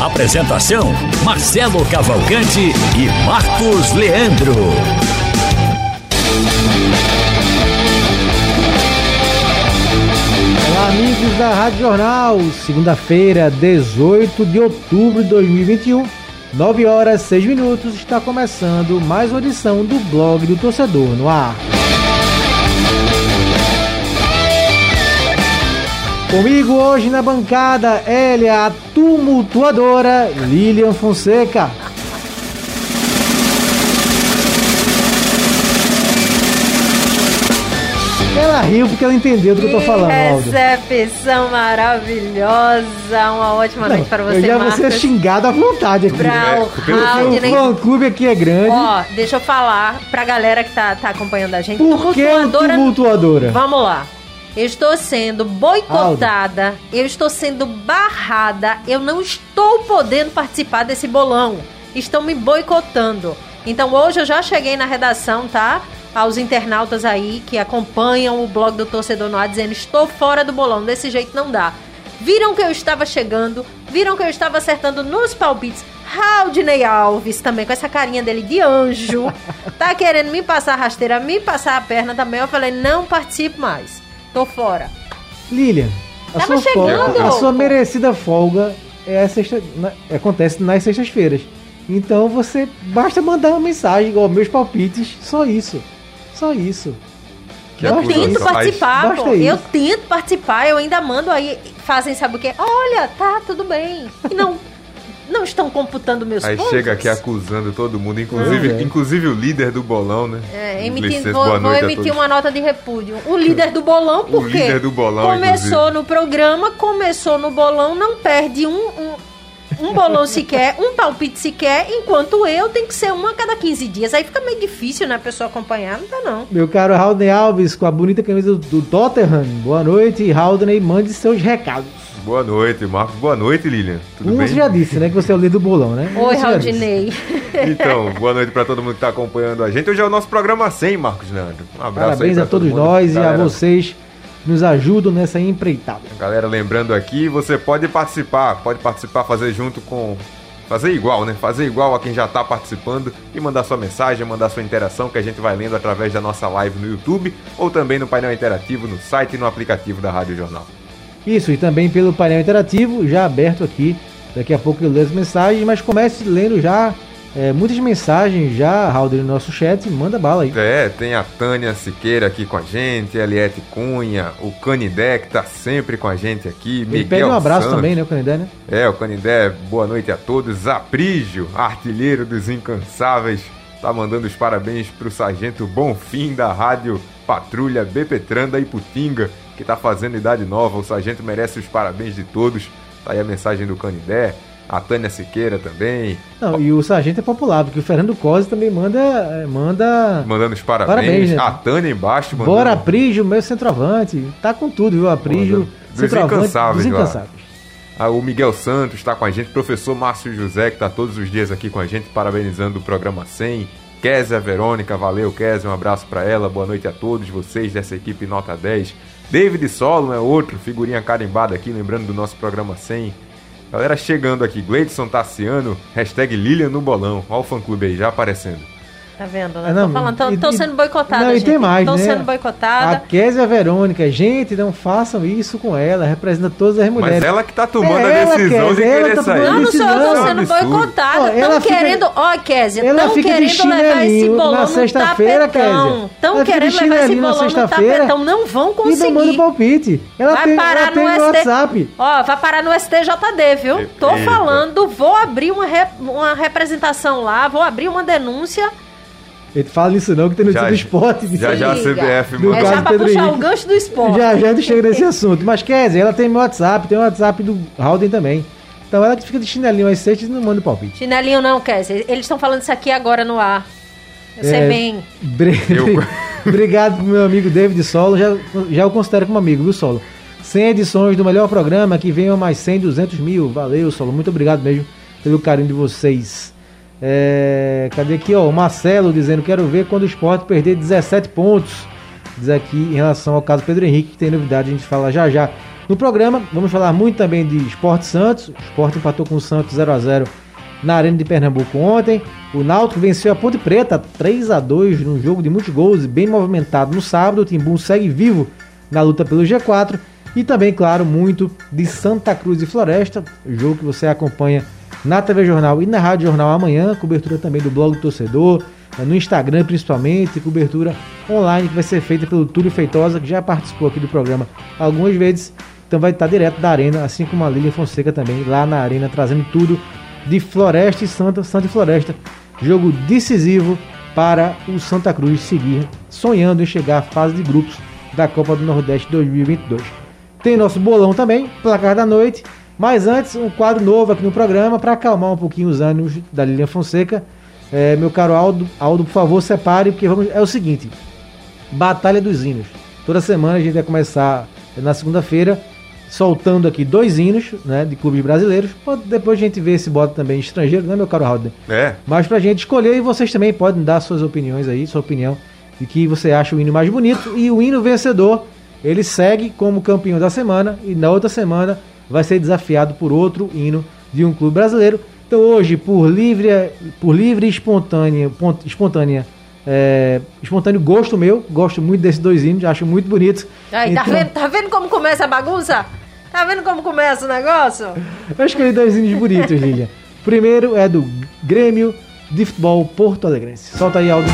Apresentação: Marcelo Cavalcante e Marcos Leandro. Olá, amigos da Rádio Jornal. Segunda-feira, 18 de outubro de 2021, 9 horas 6 minutos, está começando mais uma edição do Blog do Torcedor no ar. Comigo hoje na bancada, é a tumultuadora Lilian Fonseca. Ela riu porque ela entendeu do que eu tô falando, Aldo. Recepção maravilhosa. Uma ótima Não, noite para você, eu já vou Marcos. ser xingado à vontade aqui. Pra o Haldney. o fã clube aqui é grande. Ó, deixa eu falar pra galera que tá, tá acompanhando a gente. Por que Tumultuadora- tumultuadora? Vamos lá. Eu estou sendo boicotada, eu estou sendo barrada, eu não estou podendo participar desse bolão. Estão me boicotando. Então hoje eu já cheguei na redação, tá? Aos internautas aí que acompanham o blog do Torcedor no ar dizendo estou fora do bolão, desse jeito não dá. Viram que eu estava chegando, viram que eu estava acertando nos palpites. Haldney Alves também, com essa carinha dele de anjo, tá querendo me passar a rasteira, me passar a perna também. Eu falei, não participo mais. Tô fora. Lilian, a Tava sua, folga, a sua merecida folga é a sexta, na- acontece nas sextas-feiras. Então você basta mandar uma mensagem igual meus palpites, só isso. Só isso. Que eu acusação. tento participar, pô. Eu tento participar, eu ainda mando aí, fazem sabe o quê? Olha, tá, tudo bem. E não, não estão computando meus Aí pontos. chega aqui acusando todo mundo, inclusive, é. inclusive o líder do bolão, né? É, licença, vou, vou emitir uma nota de repúdio. O líder do bolão, por O quê? líder do bolão, Começou inclusive. no programa, começou no bolão, não perde um, um, um bolão sequer, um palpite sequer, enquanto eu tenho que ser uma a cada 15 dias. Aí fica meio difícil, né, a pessoa acompanhar, não dá não. Meu caro Haldney Alves, com a bonita camisa do, do Tottenham. Boa noite, Haldney, mande seus recados. Boa noite, Marcos. Boa noite, Lilian. Tudo um bem? você já disse, né, que você é o líder do bolão, né? Oi. Raudinei. Então, boa noite pra todo mundo que tá acompanhando a gente. Hoje é o nosso programa 100, Marcos Leandro. Um abraço Parabéns aí a todo todos mundo. nós e a Galera- vocês que nos ajudam nessa empreitada. Galera, lembrando aqui, você pode participar, pode participar, fazer junto com. Fazer igual, né? Fazer igual a quem já tá participando e mandar sua mensagem, mandar sua interação que a gente vai lendo através da nossa live no YouTube ou também no painel interativo no site e no aplicativo da Rádio Jornal. Isso, e também pelo painel interativo, já aberto aqui. Daqui a pouco eu leio as mensagens, mas comece lendo já é, muitas mensagens já, Raul, no nosso chat. Manda bala aí. É, tem a Tânia Siqueira aqui com a gente, a Eliette Cunha, o Canidé que tá sempre com a gente aqui, Ele Miguel pede um abraço Santos. também, né, o Canidé, né? É, o Canindé, boa noite a todos. Aprígio, artilheiro dos incansáveis, tá mandando os parabéns pro sargento Bonfim da rádio Patrulha Bepetran da Iputinga, que tá fazendo idade nova. O sargento merece os parabéns de todos. Tá aí a mensagem do Canindé. A Tânia Siqueira também, Não, e o sargento é popular, porque o Fernando Cosi também manda. é, manda... mandando os parabéns. Parabéns, né? A Tânia embaixo mandando. Bora, Aprígio, meu centroavante. Tá com tudo, viu? Aprígio. Dos incansáveis dos incansáveis. Ah, o Miguel Santos está com a gente, professor Márcio José, que está todos os dias aqui com a gente, parabenizando o programa 100. Kézia Verônica, valeu Kézia, um abraço para ela, boa noite a todos vocês dessa equipe Nota 10. David Solon é outro, figurinha carimbada aqui, lembrando do nosso programa 100. Galera chegando aqui, Gleidson Tassiano, hashtag Lilian no bolão. Olha o fã-clube aí, já aparecendo. Tá vendo, né? Ah, não, tô falando, tô, e- tô e- sendo boicotada, Não, e gente. tem mais, Tô né? sendo A boicotada. Kézia Verônica, gente, não façam isso com ela, representa todas as mulheres. Mas ela que tá tomando É a decisão de Kézia, ela querer tá sair. tomando Não, não sou eu, tô É sendo boicotada. Tão fica- querendo. Ó, Kézia, tão de querendo levar esse bolão na no sexta-feira, tapetão. Kézia. Tão de querendo levar esse bolão no tapetão. Não vão E não manda conseguir. palpite. Ela Vai tem, parar ela tem no no ST... WhatsApp. Ó, vai parar no STJD, viu? Tô falando, vou abrir uma representação lá, vou abrir uma denúncia. Ele fala isso não, que tem notícia Já- do esporte. Já já a. CBF No É já do pra Pedro puxar Henrique. o gancho do esporte. Já já a gente chega nesse assunto. Mas Kézia, ela tem meu WhatsApp, tem o WhatsApp do Haldem também. Então ela que fica de chinelinho às sextas e não manda o palpite. Chinelinho não, Kézia. Eles estão falando isso aqui agora no ar. Eu sei É, bem. Bre- Eu- Obrigado pro meu amigo David Solo, já, já o considero como amigo, viu, Solo? 100 edições do melhor programa, que venham mais 100, 200 mil. Valeu, Solo, muito obrigado mesmo pelo carinho de vocês. É, cadê aqui, ó, o Marcelo dizendo, quero ver quando o Sport perder 17 pontos. Diz aqui em relação ao caso Pedro Henrique, que tem novidade, a gente fala já já. No programa, vamos falar muito também de Sport Santos. O Sport empatou com o Santos 0 a 0 na Arena de Pernambuco ontem. O Náutico venceu a Ponte Preta 3 a 2 num jogo de muitos gols e bem movimentado no sábado. O Timbu segue vivo na luta pelo G4 e também, claro, muito de Santa Cruz e Floresta, jogo que você acompanha na TV Jornal e na Rádio Jornal amanhã, cobertura também do blog do torcedor, eh, no Instagram principalmente, cobertura online que vai ser feita pelo Túlio Feitosa, que já participou aqui do programa algumas vezes, então vai estar direto da arena, assim como a Lilian Fonseca também, lá na arena, trazendo tudo de Floresta e Santa, Santa e Floresta. Jogo decisivo para o Santa Cruz seguir sonhando em chegar à fase de grupos da Copa do Nordeste 2022. Tem nosso bolão também, placar da noite. Mas antes, um quadro novo aqui no programa para acalmar um pouquinho os ânimos da Lilian Fonseca. É, meu caro Aldo, Aldo, por favor, separe, porque vamos, é o seguinte: Batalha dos Hinos. Toda semana a gente vai começar na segunda-feira soltando aqui dois hinos né, de clubes brasileiros. Depois a gente vê se bota também estrangeiro, né, meu caro Aldo? É, Mas pra gente escolher e vocês também podem dar suas opiniões aí, sua opinião de que você acha o hino mais bonito e o hino vencedor, ele segue como campeão da semana e na outra semana vai ser desafiado por outro hino de um clube brasileiro. Então hoje, por livre, por livre e espontânea, pon- espontânea, é, espontâneo gosto meu, gosto muito desses dois hinos, acho muito bonito. Aí, tá, Então, vendo, tá vendo como começa a bagunça? Tá vendo como começa o negócio? Eu escolhi dois hinos bonitos, Lilian. Primeiro é do Grêmio de Futebol Porto Alegrense. Solta aí, Aldo.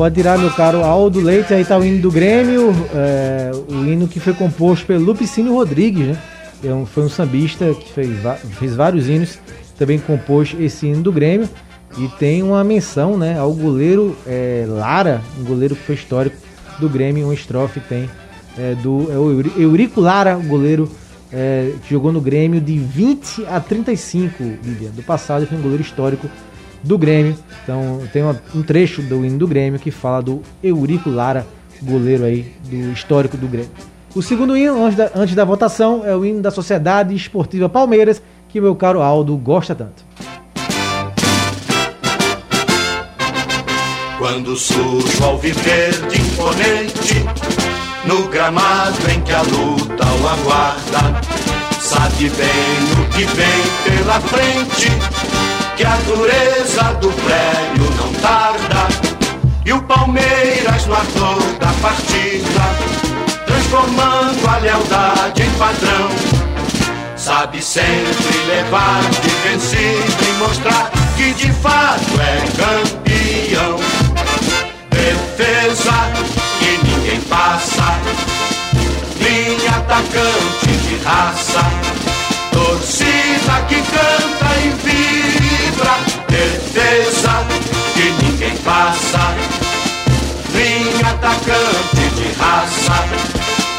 Pode tirar meu caro Aldo Leite, aí tá o hino do Grêmio, é, o hino que foi composto pelo Lupicínio Rodrigues, né? É um- foi um sambista que fez, fez vários hinos, também compôs esse hino do Grêmio. E tem uma menção né, ao goleiro é, Lara, um goleiro que foi histórico do Grêmio, uma estrofe tem é, do é o Euri- Eurico Lara, o goleiro é, que jogou no Grêmio de 20 a 35 Lilian, do passado, foi um goleiro histórico do Grêmio. Então tem um trecho do hino do Grêmio que fala do Eurico Lara, goleiro aí do histórico do Grêmio. O segundo hino, antes da, antes da votação, é o hino da Sociedade Esportiva Palmeiras, que meu caro Aldo gosta tanto. Quando surge o alviverde imponente No gramado em que a luta o aguarda Sabe bem o que vem pela frente Que a dureza do prédio não tarda E o Palmeiras no ardor da partida Transformando a lealdade em padrão Sabe sempre levar de vencido e mostrar que de fato é campeão. Defesa que ninguém passa, linha atacante de raça, torcida que canta e pra defesa que ninguém passa. Linha atacante de raça,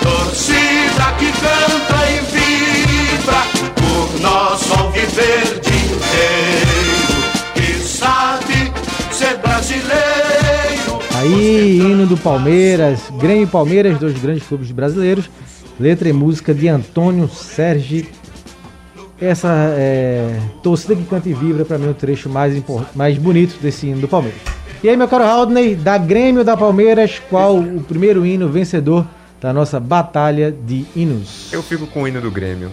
torcida que canta e vibra por nosso alviverde inteiro que sabe ser brasileiro. Aí, hino do Palmeiras, Grêmio Palmeiras, dois grandes clubes brasileiros. Letra e música de Antônio Sérgio essa é, torcida que canta e vibra, para mim, é o trecho mais, mais bonito desse hino do Palmeiras. E aí, meu caro Haldney, da Grêmio da Palmeiras, qual o primeiro hino vencedor da nossa batalha de hinos? Eu fico com o hino do Grêmio.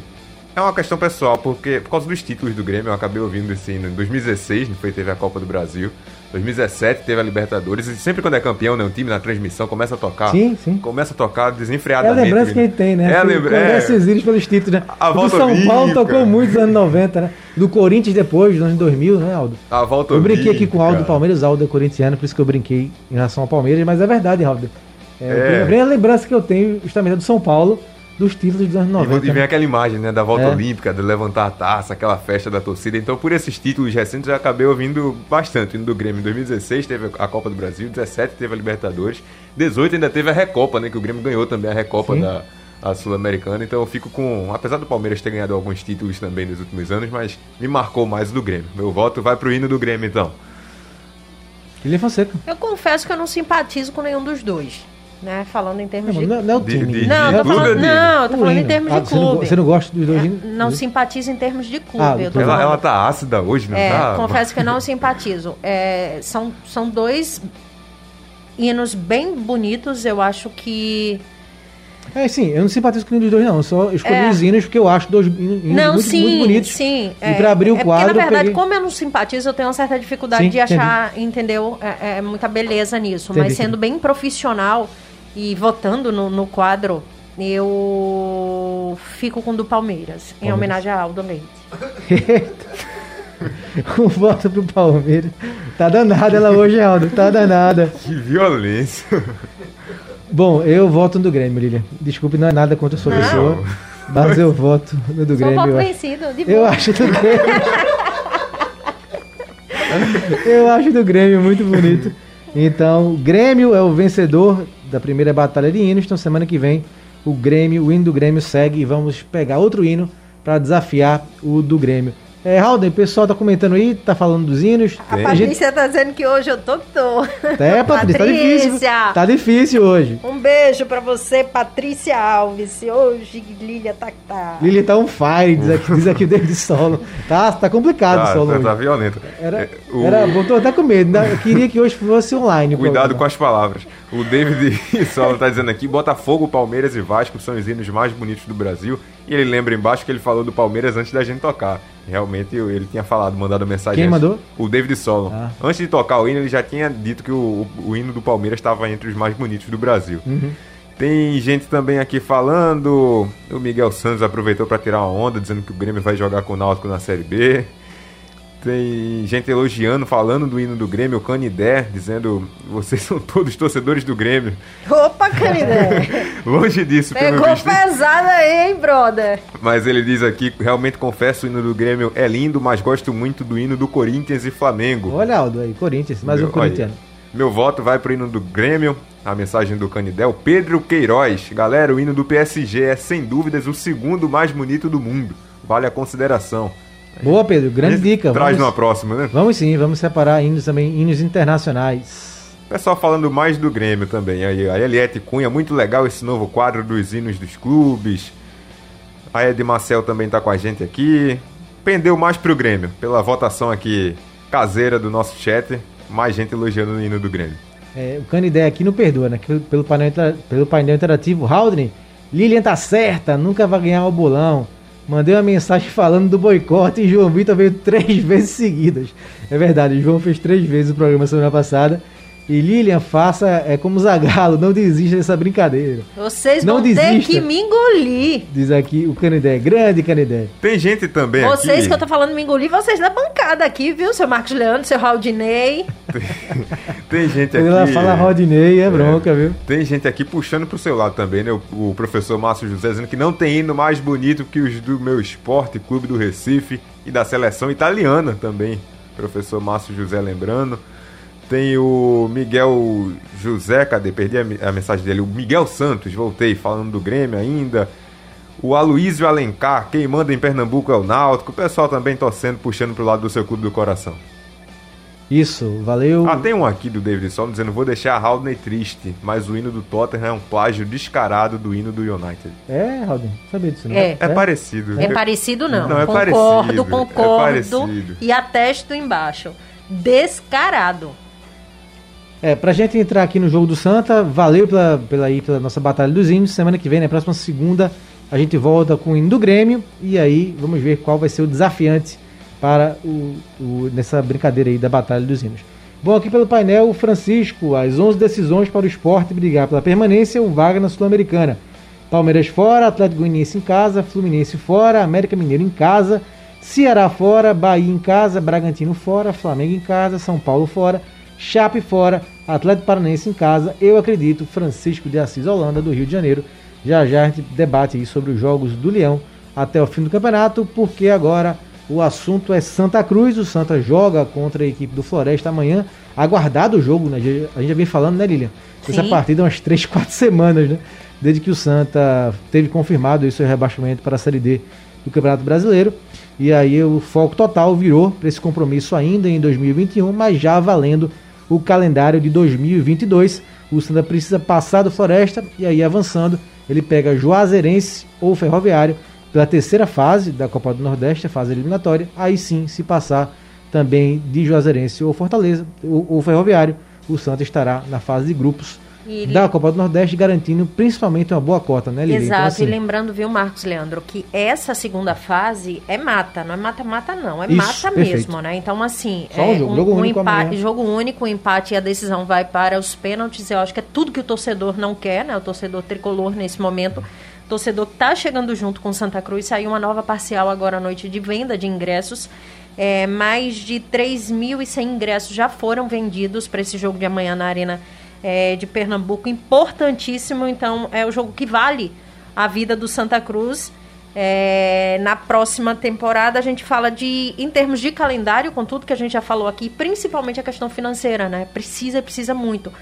É uma questão pessoal, porque por causa dos títulos do Grêmio, eu acabei ouvindo esse hino em 2016, foi, teve a Copa do Brasil. 2017 teve a Libertadores, e sempre quando é campeão, né, um time na transmissão começa a tocar. Sim, sim. Começa a tocar É a desenfreadamente. lembrança que a gente tem, né? É a Que lembra- Conhece é. pelos títulos, né? A O volta São Paulo olímpica. tocou muito nos anos 90, né? Do Corinthians depois, nos anos 2000, né, Aldo? A volta Eu brinquei aqui com o Aldo do olímpica. Palmeiras, Aldo é corintiano, por isso que eu brinquei em relação ao Palmeiras, mas é verdade, Aldo. É, É. A primeira lembrança que eu tenho justamente é do São Paulo, dos títulos dos anos E 90. vo- E vem né? aquela imagem, né, da volta É. olímpica, de levantar a taça, aquela festa da torcida. Então, por esses títulos recentes, eu acabei ouvindo bastante. Indo do Grêmio em 2016 teve a Copa do Brasil, 17 teve a Libertadores, 18 ainda teve a Recopa, né, que o Grêmio ganhou também a Recopa Sim. da a Sul-Americana. Então, eu fico com, apesar do Palmeiras ter ganhado alguns títulos também nos últimos anos, mas me marcou mais o do Grêmio. Meu voto vai pro hino do Grêmio, então. William Fonseca. Eu confesso que eu não simpatizo com nenhum dos dois. Né? Falando em termos Não, de. não, não é o De- time. de- Não, de eu tô falando, de- não, eu tô O falando em termos Ah, de não clube. Você não gosta dos dois hinos? Não simpatizo em termos de clube. Ah, eu Ela, falando- ela tá ácida hoje, não É, tá? confesso que eu não simpatizo. É, são, são dois hinos bem bonitos. Eu acho que. É, sim, eu não simpatizo com nenhum dos dois, não. Eu só escolhi É. os hinos porque eu acho dois hinos não, muito, sim, muito bonitos. sim. E pra abrir o é quadro, Porque, eu na verdade, peguei- como eu não simpatizo, eu tenho uma certa dificuldade Sim, de achar, entendeu? É, é muita beleza nisso. Entendi, Mas sendo bem profissional e votando no, no quadro, eu fico com o do Palmeiras, em Palmeiras. homenagem a Aldo Leite. um voto pro Palmeiras. Tá danada ela hoje, Aldo. Tá danada. Que violência. Bom, eu voto no do Grêmio, Lilian. Desculpe, não é nada contra a sua Não. pessoa. Mas eu voto no do Sou Grêmio. voto eu acho. vencido, de Eu boa. acho do Grêmio. eu acho do Grêmio muito bonito. Então, o Grêmio é o vencedor da primeira batalha de hinos. Então, semana que vem, o Grêmio, o hino do Grêmio segue e vamos pegar outro hino para desafiar o do Grêmio. É, Halden, o pessoal tá comentando aí, tá falando dos hinos. A Tem. gente- Patrícia tá dizendo que hoje eu tô que tô. É, Patrícia, tá difícil. Patrícia! Tá difícil hoje. Um beijo pra você, Patrícia Alves. Hoje, Lília tá que tá. Lili tá um fire, diz aqui, diz aqui o David Solo. Tá, tá complicado o Tá, solo tá, hoje. tá violento. Era, É, o- era, botou até com medo. né? Eu queria que hoje fosse online. o Cuidado com as palavras. O David Solo tá dizendo aqui: Botafogo, Palmeiras e Vasco são os hinos mais bonitos do Brasil. E ele lembra embaixo que ele falou do Palmeiras antes da gente tocar. Realmente ele tinha falado, mandado mensagem. Quem antes. mandou? O David Solo. Ah. Antes de tocar o hino, ele já tinha dito que o, o, o hino do Palmeiras estava entre os mais bonitos do Brasil. Uhum. Tem gente também aqui falando. O Miguel Santos aproveitou para tirar uma onda, dizendo que o Grêmio vai jogar com o Náutico na Série B. Tem gente elogiando, falando do hino do Grêmio, o Canidé, dizendo vocês são todos torcedores do Grêmio. Opa, Canidé. Longe disso, pelo Pegou visto. pesada aí, hein, brother? Mas ele diz aqui, realmente confesso, o hino do Grêmio é lindo, mas gosto muito do hino do Corinthians e Flamengo. Olha, Aldo aí, Corinthians, mais um corintiano. olha, Meu voto vai pro hino do Grêmio. A mensagem do Canidel. Pedro Queiroz. Galera, o hino do PSG é sem dúvidas o segundo mais bonito do mundo. Vale a consideração. Boa, Pedro, grande dica. Traz Vamos, numa próxima, né? vamos sim, vamos separar hinos também, hinos internacionais. Pessoal falando mais do Grêmio também. Aí, a Eliette Cunha, muito legal esse novo quadro dos hinos dos clubes. A Ed Marcel também tá com a gente aqui. Pendeu mais pro Grêmio, pela votação aqui caseira do nosso chat. Mais gente elogiando o hino do Grêmio. É, o Canidé aqui não perdoa, né? Pelo painel, pelo painel interativo, Haldren, Lilian tá certa, nunca vai ganhar o bolão. Mandei uma mensagem falando do boicote e João Vitor veio três vezes seguidas. É verdade, o João fez três vezes o programa semana passada. E Lilian, faça é como Zagalo, não desista dessa brincadeira. Vocês Não vão ter desista. que me engolir. Diz aqui o Canidé, grande Canidé. Tem gente também Vocês aqui. que eu tô falando me engolir, vocês da bancada aqui, viu? Seu Marcos Leandro, seu Raudinei. Tem gente Quando aqui. ela fala Rodinei, é bronca, viu? Tem gente aqui puxando pro seu lado também, né? O, o professor Márcio José dizendo que não tem hino mais bonito que os do meu esporte, clube do Recife e da seleção italiana também. Professor Márcio José lembrando. Tem o Miguel José, cadê? Perdi a, a mensagem dele. O Miguel Santos, voltei, falando do Grêmio ainda. O Aloísio Alencar, quem manda em Pernambuco é o Náutico. O pessoal também torcendo, puxando pro lado do seu clube do coração. Isso, valeu. Ah, tem um aqui do David Solomon dizendo: vou deixar a Haldney triste, mas o hino do Tottenham é um plágio descarado do hino do United. É, Haldney, sabia disso, não? É. É, parecido. É parecido não. Não, é concordo, parecido, é concordo. parecido. E atesto embaixo. Descarado. É, pra gente entrar aqui no jogo do Santa, valeu pela, pela, aí, pela nossa Batalha dos Hinos. Semana que vem, na próxima segunda, a gente volta com o hino do Grêmio. E aí vamos ver qual vai ser o desafiante para o, o- nessa brincadeira aí da Batalha dos Hinos. Bom, aqui pelo painel, o Francisco, as 11 decisões para o esporte brigar pela permanência, o vaga na Sul-Americana. Palmeiras fora, Atlético Goianiense em casa, Fluminense fora, América Mineiro em casa, Ceará fora, Bahia em casa, Bragantino fora, Flamengo em casa, São Paulo fora, Chape fora, Atlético Paranaense em casa. Eu acredito, Francisco de Assis Holanda, do Rio de Janeiro. Já já a gente debate sobre os jogos do Leão até o fim do campeonato, porque agora o assunto é Santa Cruz. O Santa joga contra a equipe do Floresta amanhã. Aguardado o jogo, né? A gente já vem falando, né, Lilian? Essa Sim. partida há umas 3, 4 semanas, né? Desde que o Santa teve confirmado o rebaixamento para a Série D do Campeonato Brasileiro. E aí o foco total virou para esse compromisso ainda em 2021, mas já valendo o calendário de 2022. O Santa precisa passar do Floresta e aí avançando, ele pega Juazeirense ou Ferroviário pela terceira fase da Copa do Nordeste, a fase eliminatória. Aí sim, se passar também de Juazeirense ou Fortaleza ou, ou Ferroviário, o Santa estará na fase de grupos E da Copa do Nordeste, garantindo principalmente uma boa cota, né, Lili? Exato, Então, assim, e lembrando, viu, Marcos Leandro, que essa segunda fase é mata, não é mata-mata, não, é Isso, mata perfeito. mesmo, né? Então, assim, Só um é jogo, jogo único empate, jogo único, o empate e a decisão vai para os pênaltis. Eu acho que é tudo que o torcedor não quer, né? O torcedor tricolor nesse momento. O torcedor que tá chegando junto com Santa Cruz, saiu uma nova parcial agora à noite de venda de ingressos. É, mais de 3.100 ingressos já foram vendidos para esse jogo de amanhã na Arena é, de Pernambuco. Importantíssimo, então é o jogo que vale a vida do Santa Cruz. É, na próxima temporada a gente fala de, em termos de calendário, com tudo que a gente já falou aqui, principalmente a questão financeira, né? Precisa, precisa muito.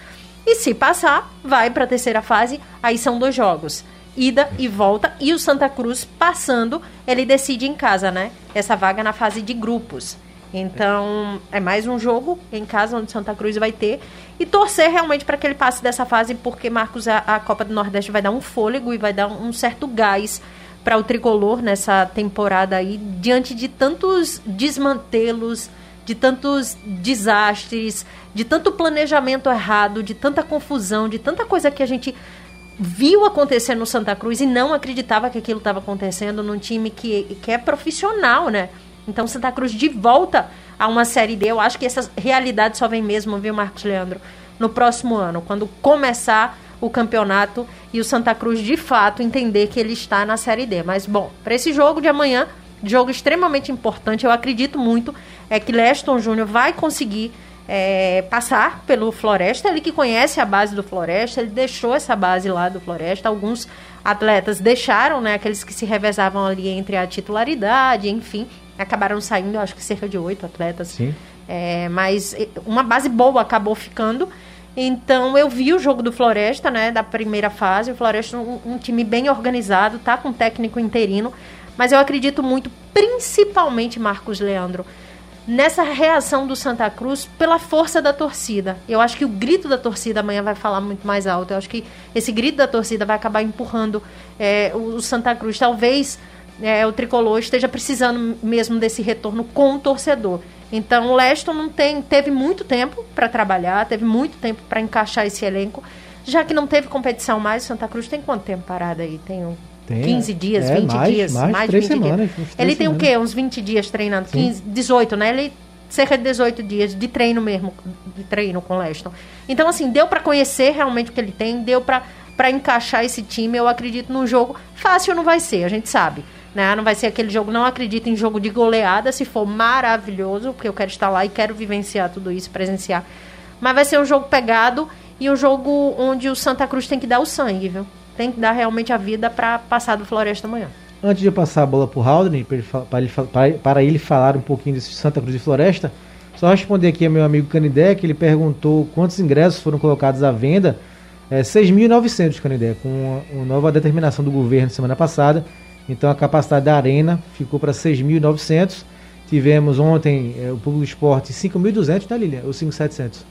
E se passar, vai para a terceira fase, aí são dois jogos. Ida e volta. E o Santa Cruz passando, ele decide em casa, né? Essa vaga na fase de grupos. Então, é mais um jogo em casa onde Santa Cruz vai ter. E torcer realmente para que ele passe dessa fase, porque, Marcos, a, a Copa do Nordeste vai dar um fôlego e vai dar um, certo gás para o tricolor nessa temporada aí, diante de tantos desmantelos, de tantos desastres, de tanto planejamento errado, de tanta confusão, de tanta coisa que a gente viu acontecer no Santa Cruz e não acreditava que aquilo estava acontecendo num time que, que é profissional, né? Então Santa Cruz de volta a uma série D, eu acho que essa realidade só vem mesmo, viu, Marcos Leandro, no próximo ano, quando começar o campeonato e o Santa Cruz de fato entender que ele está na série D. Mas bom, para esse jogo de amanhã, jogo extremamente importante, eu acredito muito é que Leston Júnior vai conseguir é, passar pelo Floresta, ele que conhece a base do Floresta, ele deixou essa base lá do Floresta, alguns atletas deixaram, né, aqueles que se revezavam ali entre a titularidade, enfim, acabaram saindo, acho que cerca de oito atletas. Sim. É, mas uma base boa acabou ficando. Então eu vi o jogo do Floresta, né, da primeira fase. O Floresta um, um time bem organizado, tá com técnico interino, mas eu acredito muito, principalmente Marcos Leandro, nessa reação do Santa Cruz pela força da torcida. Eu acho que o grito da torcida amanhã vai falar muito mais alto. Eu acho que esse grito da torcida vai acabar empurrando é, o, o Santa Cruz. Talvez é, o tricolor esteja precisando mesmo desse retorno com o torcedor. Então o Leston não tem, teve muito tempo para trabalhar, teve muito tempo para encaixar esse elenco. Já que não teve competição mais, o Santa Cruz tem quanto tempo parado aí? Tem, um, Tem, 15 dias, é, 20 mais- dias? mais de três 20 semanas, dias. Ele tem o quê? Uns 20 dias treinando? 15, 18, né? Ele cerca de 18 dias de treino mesmo, de treino com o Leston. Então, assim, deu para conhecer realmente o que ele tem, deu para para encaixar esse time. Eu acredito no jogo. Fácil não vai ser, a gente sabe. Né? Não vai ser aquele jogo, não acredito em jogo de goleada, se for maravilhoso, porque eu quero estar lá e quero vivenciar tudo isso, presenciar. Mas vai ser um jogo pegado e um jogo onde o Santa Cruz tem que dar o sangue, viu? Tem que dar realmente a vida para passar do Floresta amanhã. Antes de eu passar a bola para o Haldane, para ele, ele, falar um pouquinho desse Santa Cruz e Floresta, só responder aqui ao meu amigo Canidé, que ele perguntou quantos ingressos foram colocados à venda. É, 6.900, Canidé, com a, nova determinação do governo semana passada. Então a capacidade da arena ficou para 6.900. Tivemos ontem é, o público esporte 5.200, né, Lilian? Ou 5.700?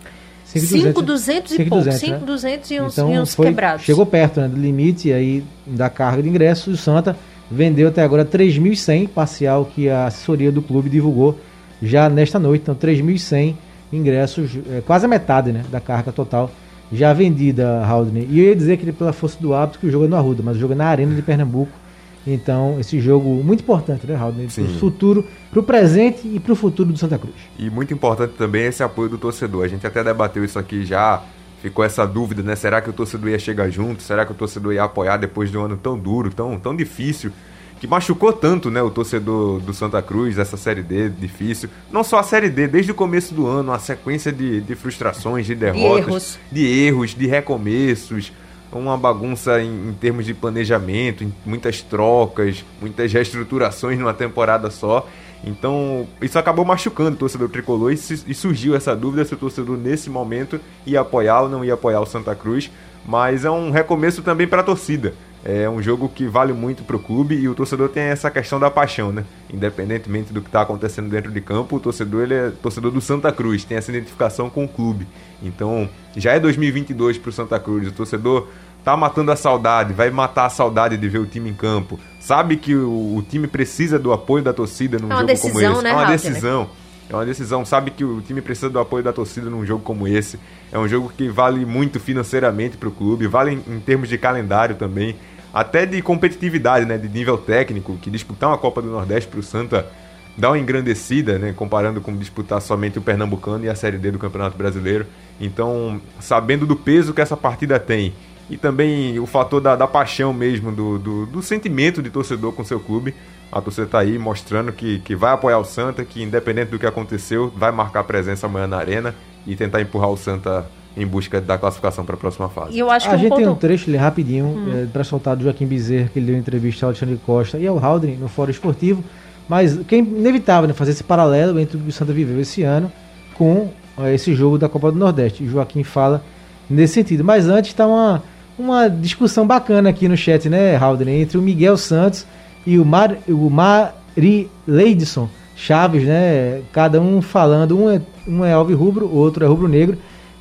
5.200 e pouco, 5.200 e uns, então, e uns foi, quebrados. Chegou perto né, do limite aí da carga de ingressos. O Santa vendeu até agora 3.100, parcial que a assessoria do clube divulgou já nesta noite. Então, 3.100 ingressos, é, quase a metade né, da carga total já vendida, Haldane. E eu ia dizer que pela força do hábito que o jogo é no Arruda, mas o jogo é na Arena de Pernambuco. Então, esse jogo muito importante, né, Raul? Para o futuro, para o presente e para o futuro do Santa Cruz. E muito importante também esse apoio do torcedor. A gente até debateu isso aqui já, ficou essa dúvida, né? Será que o torcedor ia chegar junto? Será que o torcedor ia apoiar depois de um ano tão duro, tão, tão difícil? Que machucou tanto, né, o torcedor do Santa Cruz, essa Série D difícil. Não só a Série D, desde o começo do ano, uma sequência de, de frustrações, de derrotas, de erros, de, erros, de recomeços uma bagunça em, em, termos de planejamento, muitas trocas, muitas reestruturações numa temporada só. Então, isso acabou machucando o torcedor tricolor e, e surgiu essa dúvida se o torcedor nesse momento ia apoiar ou não ia apoiar o Santa Cruz. Mas é um recomeço também para a torcida. É um jogo que vale muito para o clube e o torcedor tem essa questão da paixão, né? Independentemente do que está acontecendo dentro de campo, o torcedor ele é torcedor do Santa Cruz, tem essa identificação com o clube. Então, já é 2022 para o Santa Cruz. O torcedor tá matando a saudade, vai matar a saudade de ver o time em campo. Sabe que o, o time precisa do apoio da torcida num é jogo decisão, como esse. Né, é uma decisão. É uma decisão. Sabe que o time precisa do apoio da torcida num jogo como esse. É um jogo que vale muito financeiramente para o clube, vale em, em termos de calendário também até de competitividade, né, de nível técnico, que disputar uma Copa do Nordeste para o Santa dá uma engrandecida, né, comparando com disputar somente o Pernambucano e a Série D do Campeonato Brasileiro. Então, sabendo do peso que essa partida tem e também o fator da, da paixão mesmo, do, do, do, sentimento de torcedor com seu clube. A torcida está aí mostrando que, que vai apoiar o Santa, que independente do que aconteceu, vai marcar presença amanhã na arena e tentar empurrar o Santa em busca da classificação para a próxima fase. E eu acho que a um gente ponto... tem um trecho ali rapidinho hum. é, para soltar do Joaquim Bezerra, que ele deu entrevista ao Alexandre Costa e ao Haldren no Fórum Esportivo, mas que é inevitável né, fazer esse paralelo entre o que o Santa viveu esse ano com é, esse jogo da Copa do Nordeste. O Joaquim fala nesse sentido. Mas antes está uma uma discussão bacana aqui no chat, né, Haldner, entre o Miguel Santos e o, Mar, o Mari Leidson Chaves, né? Cada um falando, um é, um é alvirrubro, o outro é rubro-negro,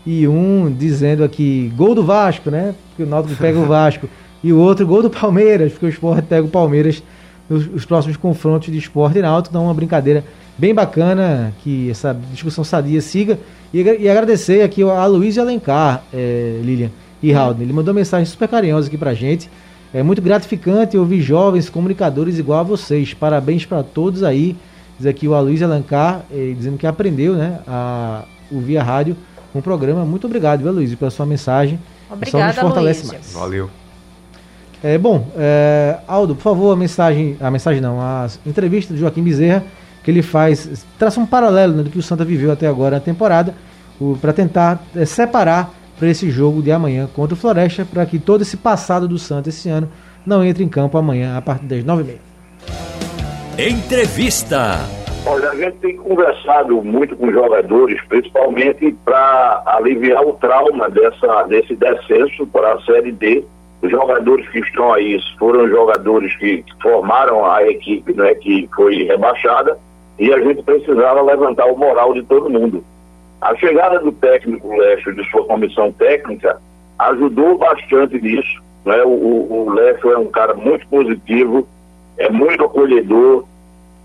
e um dizendo aqui gol do Vasco, né? Porque o Náutico pega o Vasco, e o outro gol do Palmeiras, porque o Sport pega o Palmeiras nos, próximos confrontos de Sport e Náutico, então uma brincadeira bem bacana que essa discussão sadia siga, e, e agradecer aqui a Luiz Alencar, é, Lilian, e Raul. Ele mandou mensagem super carinhosa aqui pra gente. É muito gratificante ouvir jovens comunicadores igual a vocês. Parabéns para todos aí. Diz aqui o Aloysio Alencar, eh, dizendo que aprendeu né, a ouvir a rádio um programa. Muito obrigado, viu, Aloysio, pela sua mensagem. Obrigada, Só nos fortalece mais. Valeu. É, bom, é, Aldo, por favor, a mensagem, a mensagem não, a entrevista do Joaquim Bezerra, que ele faz, traça um paralelo né, do que o Santa viveu até agora na temporada, para tentar é, separar para esse jogo de amanhã contra o Floresta, para que todo esse passado do Santos esse ano não entre em campo amanhã a partir das 9h30. Entrevista. Olha, a gente tem conversado muito com jogadores, principalmente para aliviar o trauma dessa, desse descenso para a Série D. Os jogadores que estão aí foram jogadores que formaram a equipe né, que foi rebaixada e a gente precisava levantar o moral de todo mundo. A chegada do técnico Lécio de sua comissão técnica ajudou bastante nisso. Né? O, o, o é um cara muito positivo, é muito acolhedor,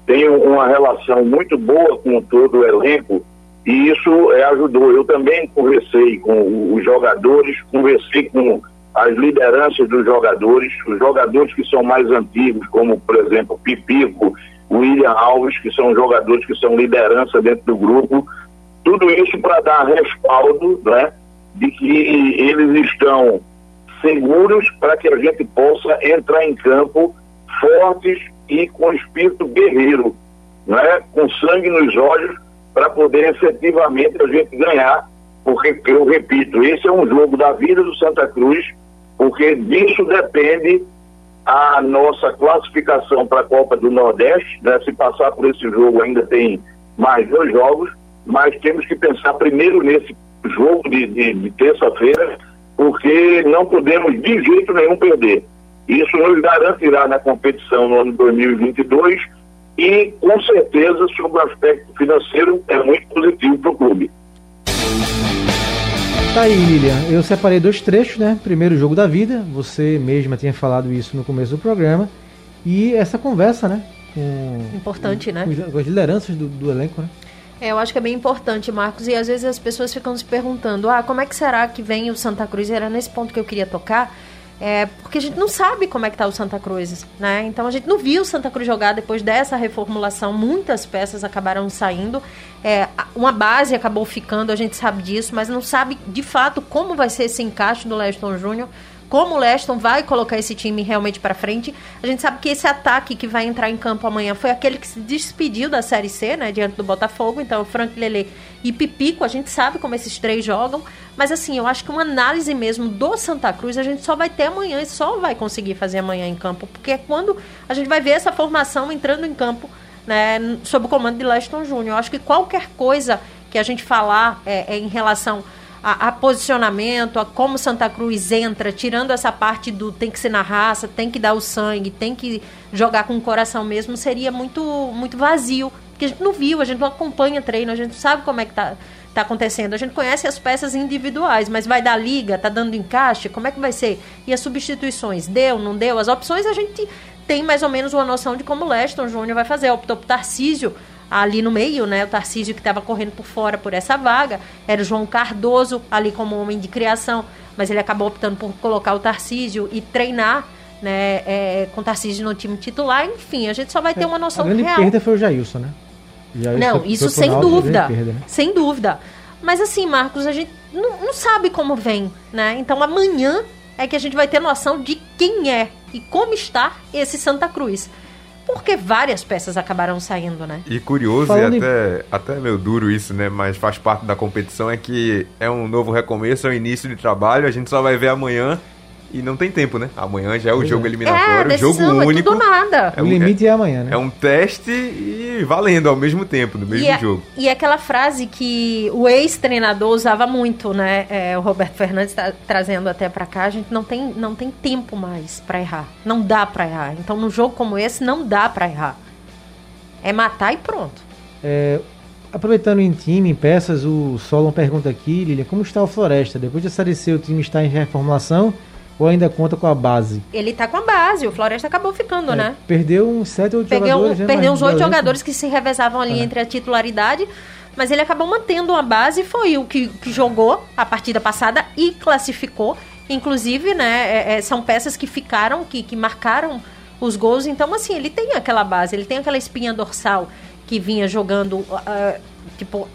tem uma relação muito boa com todo o elenco e isso é, ajudou. Eu também conversei com os jogadores, conversei com as lideranças dos jogadores, os jogadores que são mais antigos, como por exemplo Pipico, William Alves, que são jogadores que são liderança dentro do grupo, tudo isso para dar respaldo né, de que eles estão seguros para que a gente possa entrar em campo fortes e com espírito guerreiro, né, com sangue nos olhos, para poder efetivamente a gente ganhar. Porque, eu repito, esse é um jogo da vida do Santa Cruz, porque disso depende a nossa classificação para a Copa do Nordeste. Né? Se passar por esse jogo, ainda tem mais dois jogos mas temos que pensar primeiro nesse jogo de, de, de terça-feira, porque não podemos de jeito nenhum perder. Isso nos garantirá na competição no ano 2022 e, com certeza, sobre o aspecto financeiro, é muito positivo para o clube. Tá aí, Lilian. Eu separei dois trechos, né? Primeiro jogo da vida, você mesma tinha falado isso no começo do programa. E essa conversa, né? Com, Importante, com, né? Com as lideranças do, do elenco, né? É, eu acho que é bem importante, Marcos, e às vezes as pessoas ficam se perguntando, ah, como é que será que vem o Santa Cruz? Era nesse ponto que eu queria tocar, é, porque a gente não sabe como é que tá o Santa Cruz, né? Então a gente não viu o Santa Cruz jogar depois dessa reformulação. Muitas peças acabaram saindo. É, uma base acabou ficando, a gente sabe disso, mas não sabe de fato como vai ser esse encaixe do Leston Júnior como o Leston vai colocar esse time realmente para frente. A gente sabe que esse ataque que vai entrar em campo amanhã foi aquele que se despediu da Série C, né, diante do Botafogo. Então, Frank Lele e Pipico, a gente sabe como esses três jogam. Mas, assim, eu acho que uma análise mesmo do Santa Cruz a gente só vai ter amanhã e só vai conseguir fazer amanhã em campo, porque é quando a gente vai ver essa formação entrando em campo. Né, sob o comando de Leston Júnior. Eu acho que qualquer coisa que a gente falar é, é em relação a, a, posicionamento, a como Santa Cruz entra, tirando essa parte do tem que ser na raça, tem que dar o sangue, tem que jogar com o coração mesmo, seria muito, muito vazio. Porque a gente não viu, a gente não acompanha treino, a gente não sabe como é que tá, tá acontecendo. A gente conhece as peças individuais, mas vai dar liga, tá dando encaixe, como é que vai ser? E as substituições? Deu, não deu? As opções a gente tem mais ou menos uma noção de como o Leston Júnior vai fazer. Optou por Tarcísio ali no meio, né? O Tarcísio que estava correndo por fora por essa vaga, era o João Cardoso ali como homem de criação, mas ele acabou optando por colocar o Tarcísio e treinar né, é, com o Tarcísio no time titular. Enfim, a gente só vai ter uma noção a grande real. perda foi o Jailson, né? Não, isso sem dúvida, perda, né? sem dúvida. Mas assim, Marcos, a gente não, não sabe como vem, né? Então amanhã é que a gente vai ter noção de quem é e como está esse Santa Cruz porque várias peças acabaram saindo, né? E curioso, Falando e até, em... até meio duro isso, né? Mas faz parte da competição, é que é um novo recomeço, é um início de trabalho, a gente só vai ver amanhã e não tem tempo, né? Amanhã já é o jogo é. eliminatório, é, jogo é único. É tudo nada. É, o limite é amanhã, né? É um teste e valendo ao mesmo tempo, no mesmo e é, jogo. E aquela frase que o ex-treinador usava muito, né? É, o Roberto Fernandes está trazendo até para cá, a gente não tem, não tem tempo mais para errar. Não dá para errar. Então, num jogo como esse, não dá para errar. É matar e pronto. É, aproveitando em time, em peças, o Solon pergunta aqui, Lilia, como está o Floresta? Depois de C, o time está em reformulação ou ainda conta com a base? Ele tá com a base, o Floresta acabou ficando, é, né? Perdeu uns 7 ou 8 jogadores. Um, né, perdeu uns 8 jogadores que se revezavam ali é. entre a titularidade, mas ele acabou mantendo uma base, foi o que, que jogou a partida passada e classificou. Inclusive, né, é, é, são peças que ficaram, que, que marcaram os gols. Então, assim, ele tem aquela base, ele tem aquela espinha dorsal que vinha jogando, uh, tipo,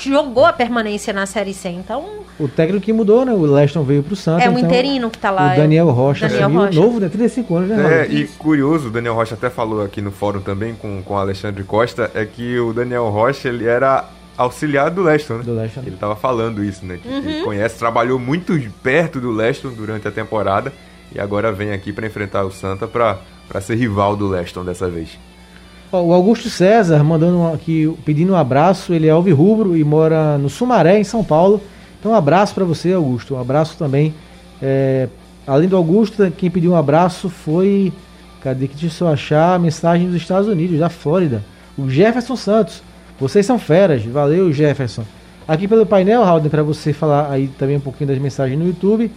jogou a permanência na Série C. Então. O técnico que mudou, né? O Leston veio pro Santos. É o então, interino que tá lá. O Daniel Rocha, Daniel Rocha. novo, né? 35 anos, né? É, e curioso, o Daniel Rocha até falou aqui no fórum também com, com o Alexandre Costa, é que o Daniel Rocha, ele era auxiliar do Leston, né? Do Leston. Ele tava falando isso, né? Que uhum. ele conhece, trabalhou muito perto do Leston durante a temporada e agora vem aqui para enfrentar o Santa para ser rival do Leston dessa vez. O Augusto César mandando aqui, pedindo um abraço. Ele é alvirrubro e mora no Sumaré, em São Paulo. Então, um abraço para você, Augusto. Um abraço também. É, além do Augusto, quem pediu um abraço foi. Cadê que deixa eu achar? Mensagem dos Estados Unidos, da Flórida. O Jefferson Santos. Vocês são feras. Valeu, Jefferson. Aqui pelo painel, Raul, para você falar aí também um pouquinho das mensagens no YouTube.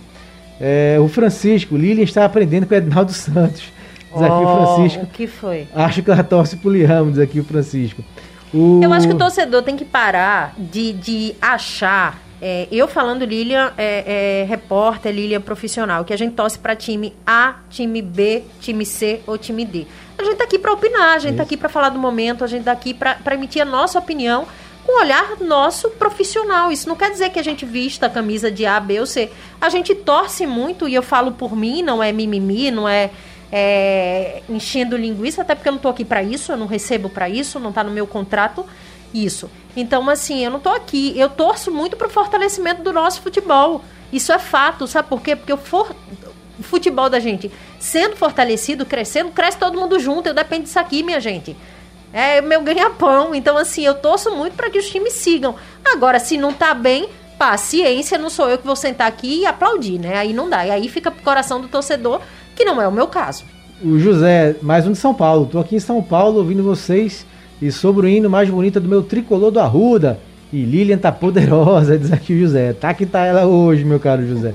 É, o Francisco, Lilian está aprendendo com o Ednaldo Santos. Diz aqui oh, o Francisco. O que foi? Acho que ela torce pro Liam, diz aqui o Francisco. O... Eu acho que o torcedor tem que parar de, de achar. É, eu falando Lilian é, é, repórter, Lilian profissional, que a gente torce para time A, time B, time C ou time D. A gente tá aqui para opinar, a gente tá aqui para falar do momento, a gente tá aqui para emitir a nossa opinião com um olhar nosso profissional. Isso não quer dizer que a gente vista a camisa de A, B ou C. A gente torce muito, e eu falo por mim, não é mimimi, não é é, enchendo linguiça, até porque eu não estou aqui para isso, eu não recebo para isso, não está no meu contrato isso. Então, assim, eu não estou aqui. Eu torço muito para o fortalecimento do nosso futebol. Isso é fato, sabe por quê? Porque o, for, o futebol da gente sendo fortalecido, crescendo, cresce todo mundo junto. Eu dependo disso aqui, minha gente. É meu ganha-pão. Então, assim, eu torço muito para que os times sigam. Agora, se não tá bem, paciência, não sou eu que vou sentar aqui e aplaudir, né? Aí não dá. E aí fica pro coração do torcedor que não é o meu caso. o José, mais um de São Paulo. Tô aqui em São Paulo ouvindo vocês e sobre o hino mais bonito do meu tricolor do Arruda. E Lilian tá poderosa, diz aqui o José. Tá que tá ela hoje, meu caro José.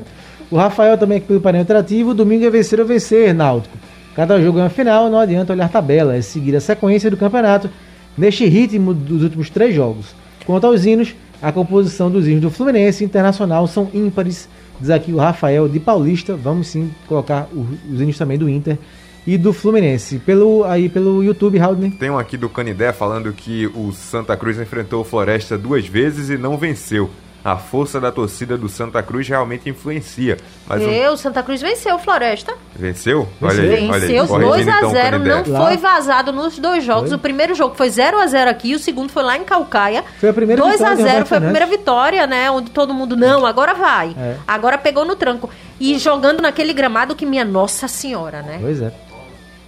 O Rafael também aqui pelo painel interativo. Domingo é vencer ou vencer, Náutico. Cada jogo é uma final, não adianta olhar tabela, é seguir a sequência do campeonato neste ritmo dos últimos três jogos. Quanto aos hinos, a composição dos hinos do Fluminense e Internacional são ímpares, diz aqui o Rafael de Paulista. Vamos sim colocar os hinos também do Inter e do Fluminense. Pelo, aí pelo YouTube, Raul. Tem um aqui do Canidé falando que o Santa Cruz enfrentou o Floresta duas vezes e não venceu. A força da torcida do Santa Cruz realmente influencia. Mas Eu, um... Santa Cruz venceu o Floresta. Venceu? Olha aí, venceu 2 a 0 então, não foi vazado nos dois jogos. Foi? O primeiro jogo foi 0 a 0 aqui, o segundo foi lá em Calcaia. Foi a primeira 2 a 0 foi a primeira vitória, né? Onde todo mundo, não, agora vai. É. Agora pegou no tranco. E jogando naquele gramado que minha Nossa Senhora, né? Pois é.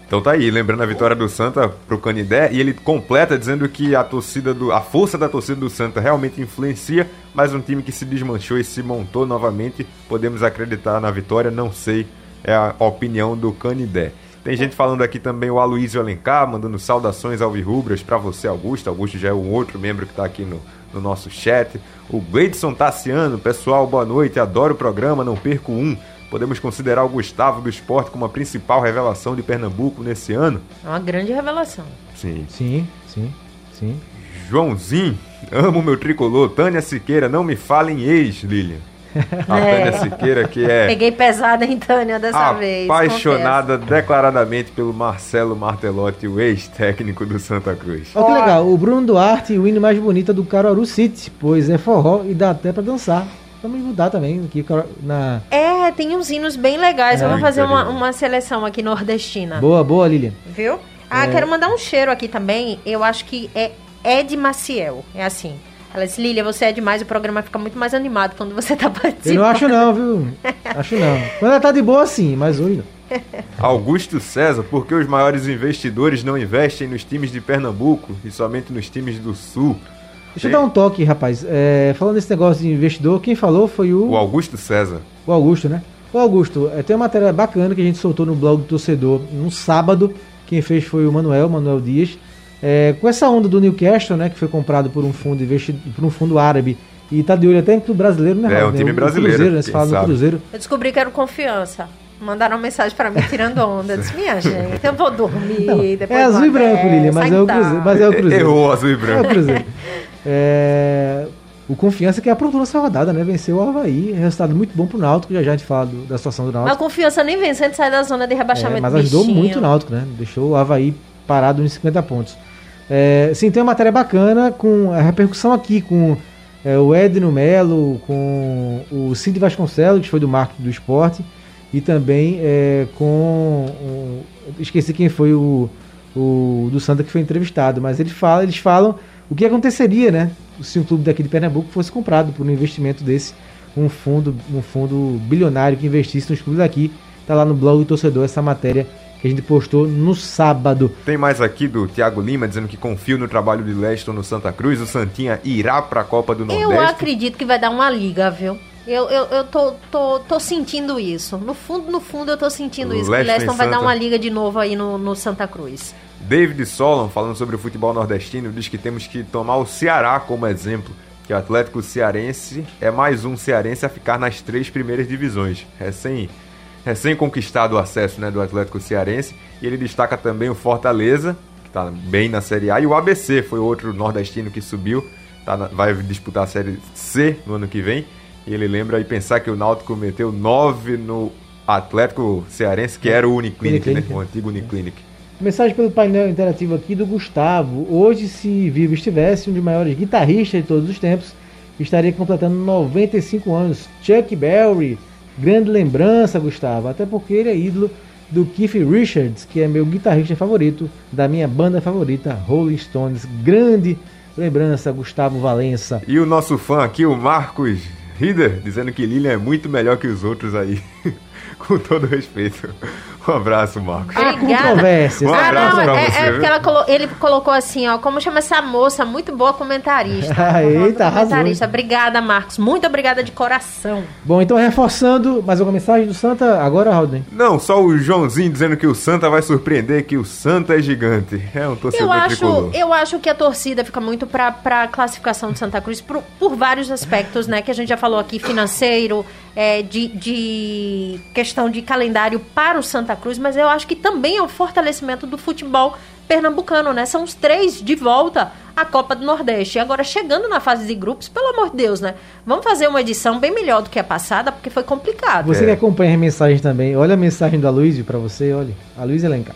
Então tá aí, lembrando a vitória do Santa pro Canidé, e ele completa dizendo que a torcida do. a força da torcida do Santa realmente influencia, mas um time que se desmanchou e se montou novamente, podemos acreditar na vitória, não sei, é a opinião do Canidé. Tem gente falando aqui também o Aloysio Alencar, mandando saudações ao Virrubras para você, Augusto. Augusto já é um outro membro que está aqui no, no nosso chat. O Gleidson Tassiano, pessoal, boa noite, adoro o programa, não perco um. Podemos considerar o Gustavo do esporte como a principal revelação de Pernambuco nesse ano? É uma grande revelação. Sim. Sim, sim, sim. Joãozinho, amo meu tricolor. Tânia Siqueira, não me fale em ex, Lilian. A é. Tânia Siqueira, que é. Peguei pesada em Tânia dessa vez. Apaixonada declaradamente pelo Marcelo Martelotti, o ex-técnico do Santa Cruz. Olha que legal, o Bruno Duarte, o hino mais bonito do Caruaru City, pois é forró e dá até pra dançar. Vamos mudar também aqui na. É, tem uns hinos bem legais. É, Vamos fazer uma, uma seleção aqui nordestina. Boa, boa, Lilian. Viu? Ah, é... quero mandar um cheiro aqui também. Eu acho que é Ed Maciel. É assim. Ela disse, Lilia, você é demais, o programa fica muito mais animado quando você tá participando. Eu não acho não, viu? acho não. Quando ela tá de boa, sim, mas hoje não. Augusto César, por que os maiores investidores não investem nos times de Pernambuco e somente nos times do Sul? Deixa eu dar um toque, rapaz. É, falando desse negócio de investidor, quem falou foi o. O Augusto César. O Augusto, né? O Augusto, é, tem uma matéria bacana que a gente soltou no blog do torcedor no sábado. Quem fez foi o Manuel, Manuel Dias. É, com essa onda do Newcastle, né? Que foi comprado por um fundo investido, por um fundo árabe. E tá de olho até no brasileiro, né? É, um time brasileiro. Cruzeiro, né? Você fala do Cruzeiro. Eu descobri que era confiança. Mandaram uma mensagem para mim tirando onda. Eu disse, minha gente, eu vou dormir. Não, é azul e branco, Lilian, mas, é o Cruzeiro, mas é o Cruzeiro. Errou azul e branco. É o Cruzeiro. É, o Confiança que aprontou nessa rodada, né? Venceu o Havaí. Resultado muito bom pro Náutico. Já já a gente fala do, da situação do Náutico. Mas a Confiança nem vencendo sai da zona de rebaixamento. É, mas ajudou bichinho. muito o Náutico, né? Deixou o Havaí parado nos 50 pontos. É, sim, tem uma matéria bacana com a repercussão aqui com é, o Edno Melo, com o Cid Vasconcelos, que foi do marketing do esporte, e também é, com. Um, esqueci quem foi o, o do Santa que foi entrevistado, mas ele fala, eles falam o que aconteceria, né, se um clube daqui de Pernambuco fosse comprado por um investimento desse, um fundo, um fundo bilionário que investisse nos clubes daqui. Tá lá no blog do torcedor essa matéria que a gente postou no sábado. Tem mais aqui do Thiago Lima dizendo que confia no trabalho de Leston no Santa Cruz. O Santinha irá para a Copa do Nordeste. Eu acredito que vai dar uma liga, viu? Eu, eu, eu tô, tô, tô sentindo isso. No fundo, no fundo, eu tô sentindo isso. Leston o Leston vai Santa... dar uma liga de novo aí no, no Santa Cruz. David Solon, falando sobre o futebol nordestino, diz que temos que tomar o Ceará como exemplo, que o Atlético Cearense é mais um cearense a ficar nas três primeiras divisões. Recém, recém conquistado o acesso né, do Atlético Cearense. E ele destaca também o Fortaleza, que está bem na Série A, e o ABC foi outro nordestino que subiu, tá na, vai disputar a Série C no ano que vem. E ele lembra aí pensar que o Náutico meteu nove no Atlético Cearense, que era o Uniclinic, né? o antigo Uniclinic. Mensagem pelo painel interativo aqui do Gustavo. Hoje, se vivo estivesse, um dos maiores guitarristas de todos os tempos, estaria completando 95 anos. Chuck Berry, grande lembrança, Gustavo. Até porque ele é ídolo do Keith Richards, que é meu guitarrista favorito da minha banda favorita, Rolling Stones. Grande lembrança, Gustavo Valença. E o nosso fã aqui, o Marcos Rieder, dizendo que Lilian é muito melhor que os outros aí. Com todo respeito. Um abraço, Marcos. Obrigada. controvérsias. Um Ah, não, pra é, você, é porque ela colo- ele colocou assim, ó, como chama essa moça? Muito boa comentarista. Ah, eita, arrasou. comentarista. Obrigada, Marcos. Muito obrigada de coração. Bom, então reforçando, mais alguma mensagem do Santa agora, Rodney? Não, só o Joãozinho dizendo que o Santa vai surpreender, que o Santa é gigante. É um torcedor Eu acho, tricolor. eu acho que a torcida fica muito pra, pra classificação de Santa Cruz por, por vários aspectos, né? Que a gente já falou aqui, financeiro, é, de, de questão de calendário para o Santa Cruz, mas eu acho que também é o fortalecimento do futebol pernambucano, né? São os três de volta à Copa do Nordeste. E agora, chegando na fase de grupos, pelo amor de Deus, né? Vamos fazer uma edição bem melhor do que a passada, porque foi complicado. Você É. que acompanha as mensagens também, olha a mensagem do Aloysio pra você, olha. Aloysio Elencar.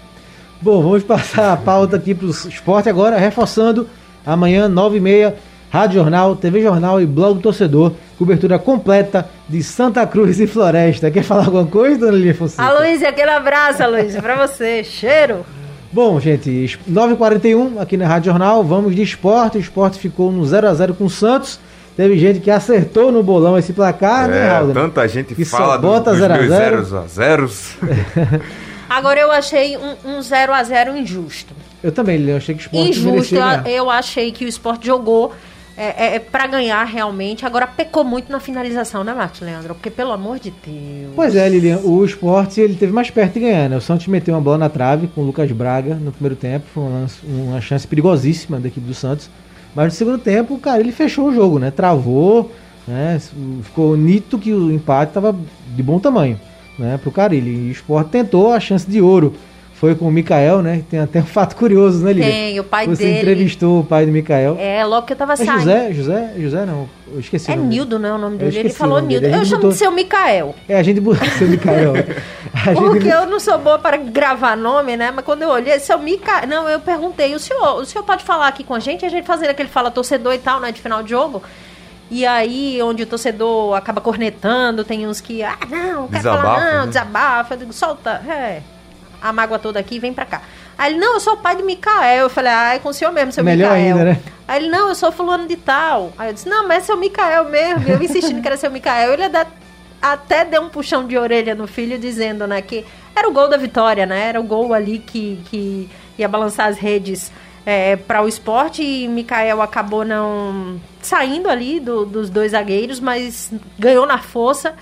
Bom, vamos passar a pauta aqui pro esporte agora, reforçando amanhã, 9h30, Rádio Jornal, TV Jornal e Blog do Torcedor. Cobertura completa de Santa Cruz e Floresta. Quer falar alguma coisa, dona Lívia Fonseca? Aloysio, aquele abraço, Aloysio, pra você. Cheiro! Bom, gente, 9h41 aqui na Rádio Jornal, vamos de esporte. O esporte ficou no 0x0 com o Santos. Teve gente que acertou no bolão esse placar, né, É, Raul? tanta gente Que só fala do- bota a a zeros. Agora eu achei um, um 0 a 0 injusto. Eu também, Leandro, achei que o esporte Injusto, merecia eu, eu achei que o esporte jogou é, é, para ganhar realmente. Agora pecou muito na finalização, né, Marcos Leandro? Porque, pelo amor de Deus. Pois é, Lilian, o esporte ele teve mais perto de ganhar, né? O Santos meteu uma bola na trave com o Lucas Braga no primeiro tempo, foi um lance- uma chance perigosíssima da equipe do Santos. Mas no segundo tempo, cara, ele fechou o jogo, né? Travou, né? Ficou nítido que o empate estava de bom tamanho, né? Pro Carilli. E o esporte tentou a chance de ouro. Foi com o Mikael, né? Tem até um fato curioso, né, Lilian? Tem, o pai Você dele. entrevistou o pai do Mikael. É, logo que eu tava É saindo. José? José? José não. Eu esqueci. É o nome dele. Nildo, né? O nome dele. Ele esqueci falou. Nildo. Eu chamo botou- de seu Micael. É, a gente botou seu Mikael. A gente Porque eu não sou boa para gravar nome, né? Mas quando eu olhei, seu Mica. Não, eu perguntei, o senhor, o senhor pode falar aqui com a gente? A gente fazendo aquele fala torcedor e tal, né? De final de jogo. E aí, onde o torcedor acaba cornetando, tem uns que, ah, não, quer falar Desabafa, não, né? desabafa. Eu digo, solta, é, a mágoa toda aqui, vem pra cá. Aí ele, não, eu sou o pai de Micael. Eu falei, ah, é com o senhor mesmo, seu Melhor Micael. ainda, né? Aí ele, não, eu sou fulano de tal. Aí eu disse, não, mas é seu Micael mesmo. Eu insistindo que era seu Micael. Ele até- até deu um puxão de orelha no filho, dizendo, né, que era o gol da vitória, né? Era o gol ali que, que ia balançar as redes é, para o esporte. E Micael acabou não saindo ali do- dos dois zagueiros, mas ganhou na força.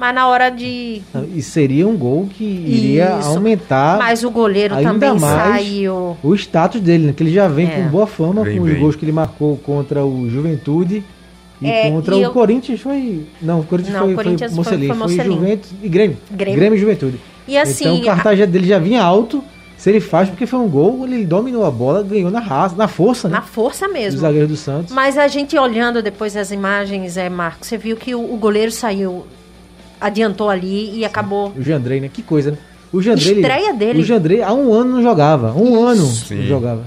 Mas na hora de. E seria um gol que iria Isso. aumentar Mas o goleiro ainda também mais saiu. o status dele, né? Que ele já vem É. com boa fama Vem com os bem. gols que ele marcou contra o Juventude e É, contra e o eu- Corinthians foi. Não, o Corinthians Não, foi, o Corinthians foi foi- Mocelin, foi foi, Mocelin. Juventus e Grêmio. Grêmio. Grêmio e Juventude. E assim, então o cartaz já- dele já vinha alto. Se ele faz porque foi um gol, ele dominou a bola, ganhou na raça, na força, né? na força mesmo. zagueiros do Santos. Mas a gente olhando depois as imagens, é, Marcos, você viu que o, o goleiro saiu, adiantou ali e acabou. O Jandrei, né? Que coisa, né? O Jandrei. ele- Estreia dele. O Jandrei há um ano não jogava. Um ano Sim. não jogava.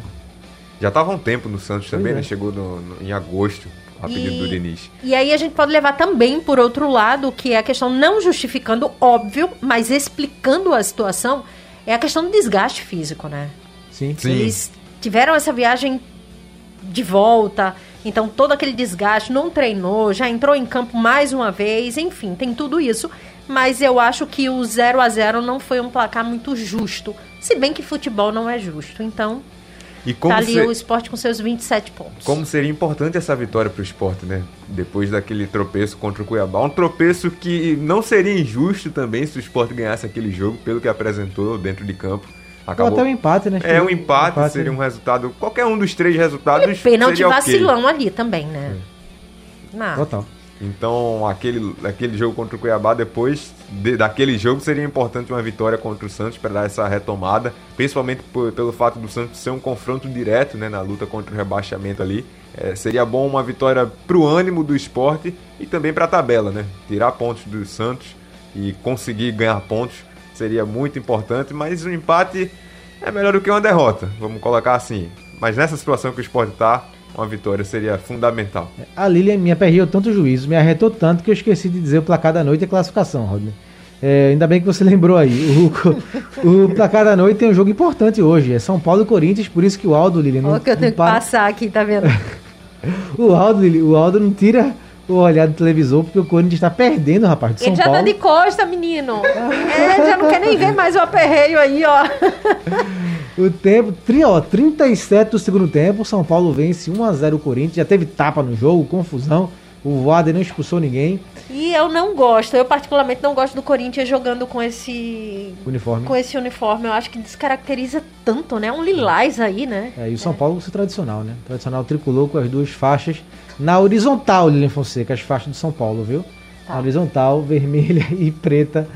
Já tava há um tempo no Santos também, Pois é. né? Chegou no- no- em agosto, a pedido do Diniz. E aí a gente pode levar também por outro lado, que é a questão não justificando, óbvio, mas explicando a situação, é a questão do desgaste físico, né? Sim. Sim. Eles tiveram essa viagem de volta, então todo aquele desgaste, não treinou, já entrou em campo mais uma vez, enfim, tem tudo isso. Mas eu acho que o 0 a 0 não foi um placar muito justo. Se bem que futebol não é justo. Então, E como, tá ali se- o esporte com seus 27 pontos. como seria importante essa vitória pro esporte, né? Depois daquele tropeço contra o Cuiabá. Um tropeço que não seria injusto também se o esporte ganhasse aquele jogo, pelo que apresentou dentro de campo. Ou Acabou. até um empate, né? É um empate, seria um resultado. Qualquer um dos três resultados. E pênalti vacilão ali também, né? Não. Total. Então, aquele, aquele jogo contra o Cuiabá, depois de- daquele jogo, seria importante uma vitória contra o Santos para dar essa retomada, principalmente por- pelo fato do Santos ser um confronto direto né, na luta contra o rebaixamento ali. É, seria bom uma vitória para o ânimo do esporte e também para a tabela, né? Tirar pontos do Santos e conseguir ganhar pontos seria muito importante, mas o empate é melhor do que uma derrota, vamos colocar assim. Mas nessa situação que o esporte está, uma vitória seria fundamental. A Lilian me aperreou tanto o juízo, me arretou tanto que eu esqueci de dizer o placar da noite e a classificação, Rodney. É, ainda bem que você lembrou aí. O, o placar da noite tem um jogo importante hoje. É São Paulo e Corinthians, por isso que o Aldo, Lilian, não, Olha que eu tenho que passar aqui, tá vendo? O Aldo, Lili, o Aldo não tira o olhar do televisor, porque o Corinthians está perdendo, rapaz. Ele já tá Paulo. tá de costa, menino. é, já não quer nem ver mais o aperreio aí, ó. o tempo, ó, 37 do segundo tempo, São Paulo vence 1x0 o Corinthians, já teve tapa no jogo, confusão. O Wader não expulsou ninguém. E eu não gosto, eu particularmente não gosto do Corinthians jogando com esse uniforme. Com esse uniforme, eu acho que descaracteriza tanto, né? Um lilás aí, né? É, e o São é. Paulo é tradicional, né? Tradicional tricolor com as duas faixas na horizontal, Lilian Fonseca, as faixas do São Paulo, viu? Tá. horizontal, vermelha e preta.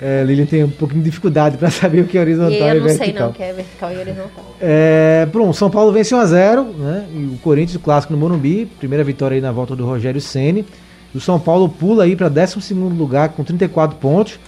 É, Lilian tem um pouquinho de dificuldade para saber o que é horizontal e, eu e vertical. Eu não sei não, que é vertical e horizontal. É, pronto, São Paulo vence 1x0, né? E o Corinthians, o clássico no Morumbi, primeira vitória aí na volta do Rogério Ceni. O São Paulo pula aí para 12 lugar com 34 pontos.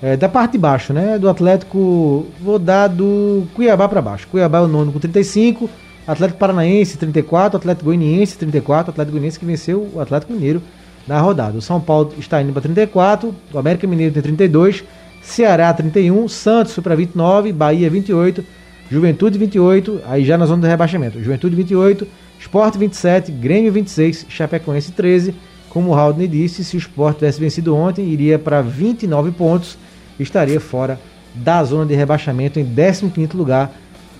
É, da parte de baixo, né? Do Atlético, vou dar do Cuiabá para baixo. Cuiabá é o nono com 35, Atlético Paranaense 34, Atlético Goianiense 34, Atlético Goianiense que venceu o Atlético Mineiro na rodada. O São Paulo está indo para 34, o América Mineiro tem 32, Ceará 31, Santos para 29, Bahia 28, Juventude 28, aí já na zona do rebaixamento. Juventude 28, Sport 27, Grêmio 26, Chapecoense 13. Como o Haldane disse, se o Sport tivesse vencido ontem, iria para 29 pontos, estaria fora da zona de rebaixamento em 15º lugar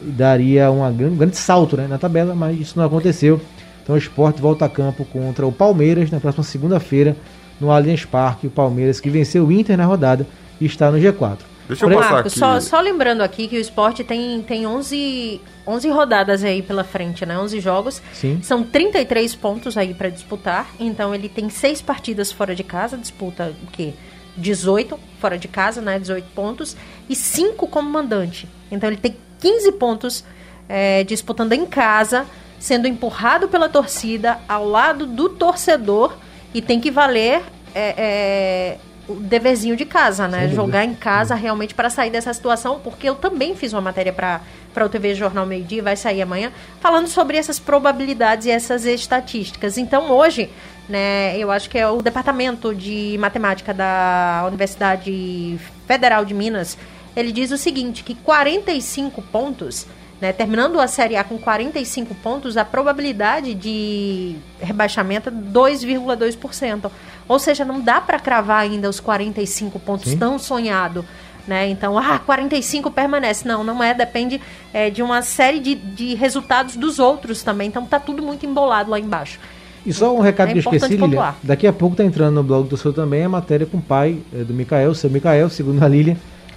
daria uma, um grande salto né, na tabela, mas isso não aconteceu. Então o esporte volta a campo contra o Palmeiras na próxima segunda-feira no Allianz Parque. O Palmeiras que venceu o Inter na rodada e está no G4. Deixa eu Marco, passar aqui. Só, só, lembrando aqui que o esporte tem, tem 11, 11 rodadas aí pela frente, né? 11 jogos. Sim. São 33 pontos aí para disputar. Então ele tem seis partidas fora de casa, disputa o quê? 18 fora de casa, né? 18 pontos. E 5 como mandante. Então ele tem 15 pontos é, disputando em casa, sendo empurrado pela torcida ao lado do torcedor e tem que valer é, é, o deverzinho de casa, né? Jogar em casa realmente para sair dessa situação, porque eu também fiz uma matéria para para o TV Jornal Meio Dia, vai sair amanhã, falando sobre essas probabilidades e essas estatísticas. Então, hoje, né, eu acho que é o Departamento de Matemática da Universidade Federal de Minas ele diz o seguinte, que 45 pontos, né, terminando a Série A com 45 pontos, a probabilidade de rebaixamento é 2,2%. Ou seja, não dá para cravar ainda os 45 pontos Sim. tão sonhado. Né? Então, ah, 45 permanece. Não, não é. Depende é, de uma série de, de resultados dos outros também. Então, tá tudo muito embolado lá embaixo. E só um recado é que eu esqueci, Lilian. Daqui a pouco tá entrando no blog do seu também a matéria com o pai é, do Micael, o seu Micael, segundo a Lilian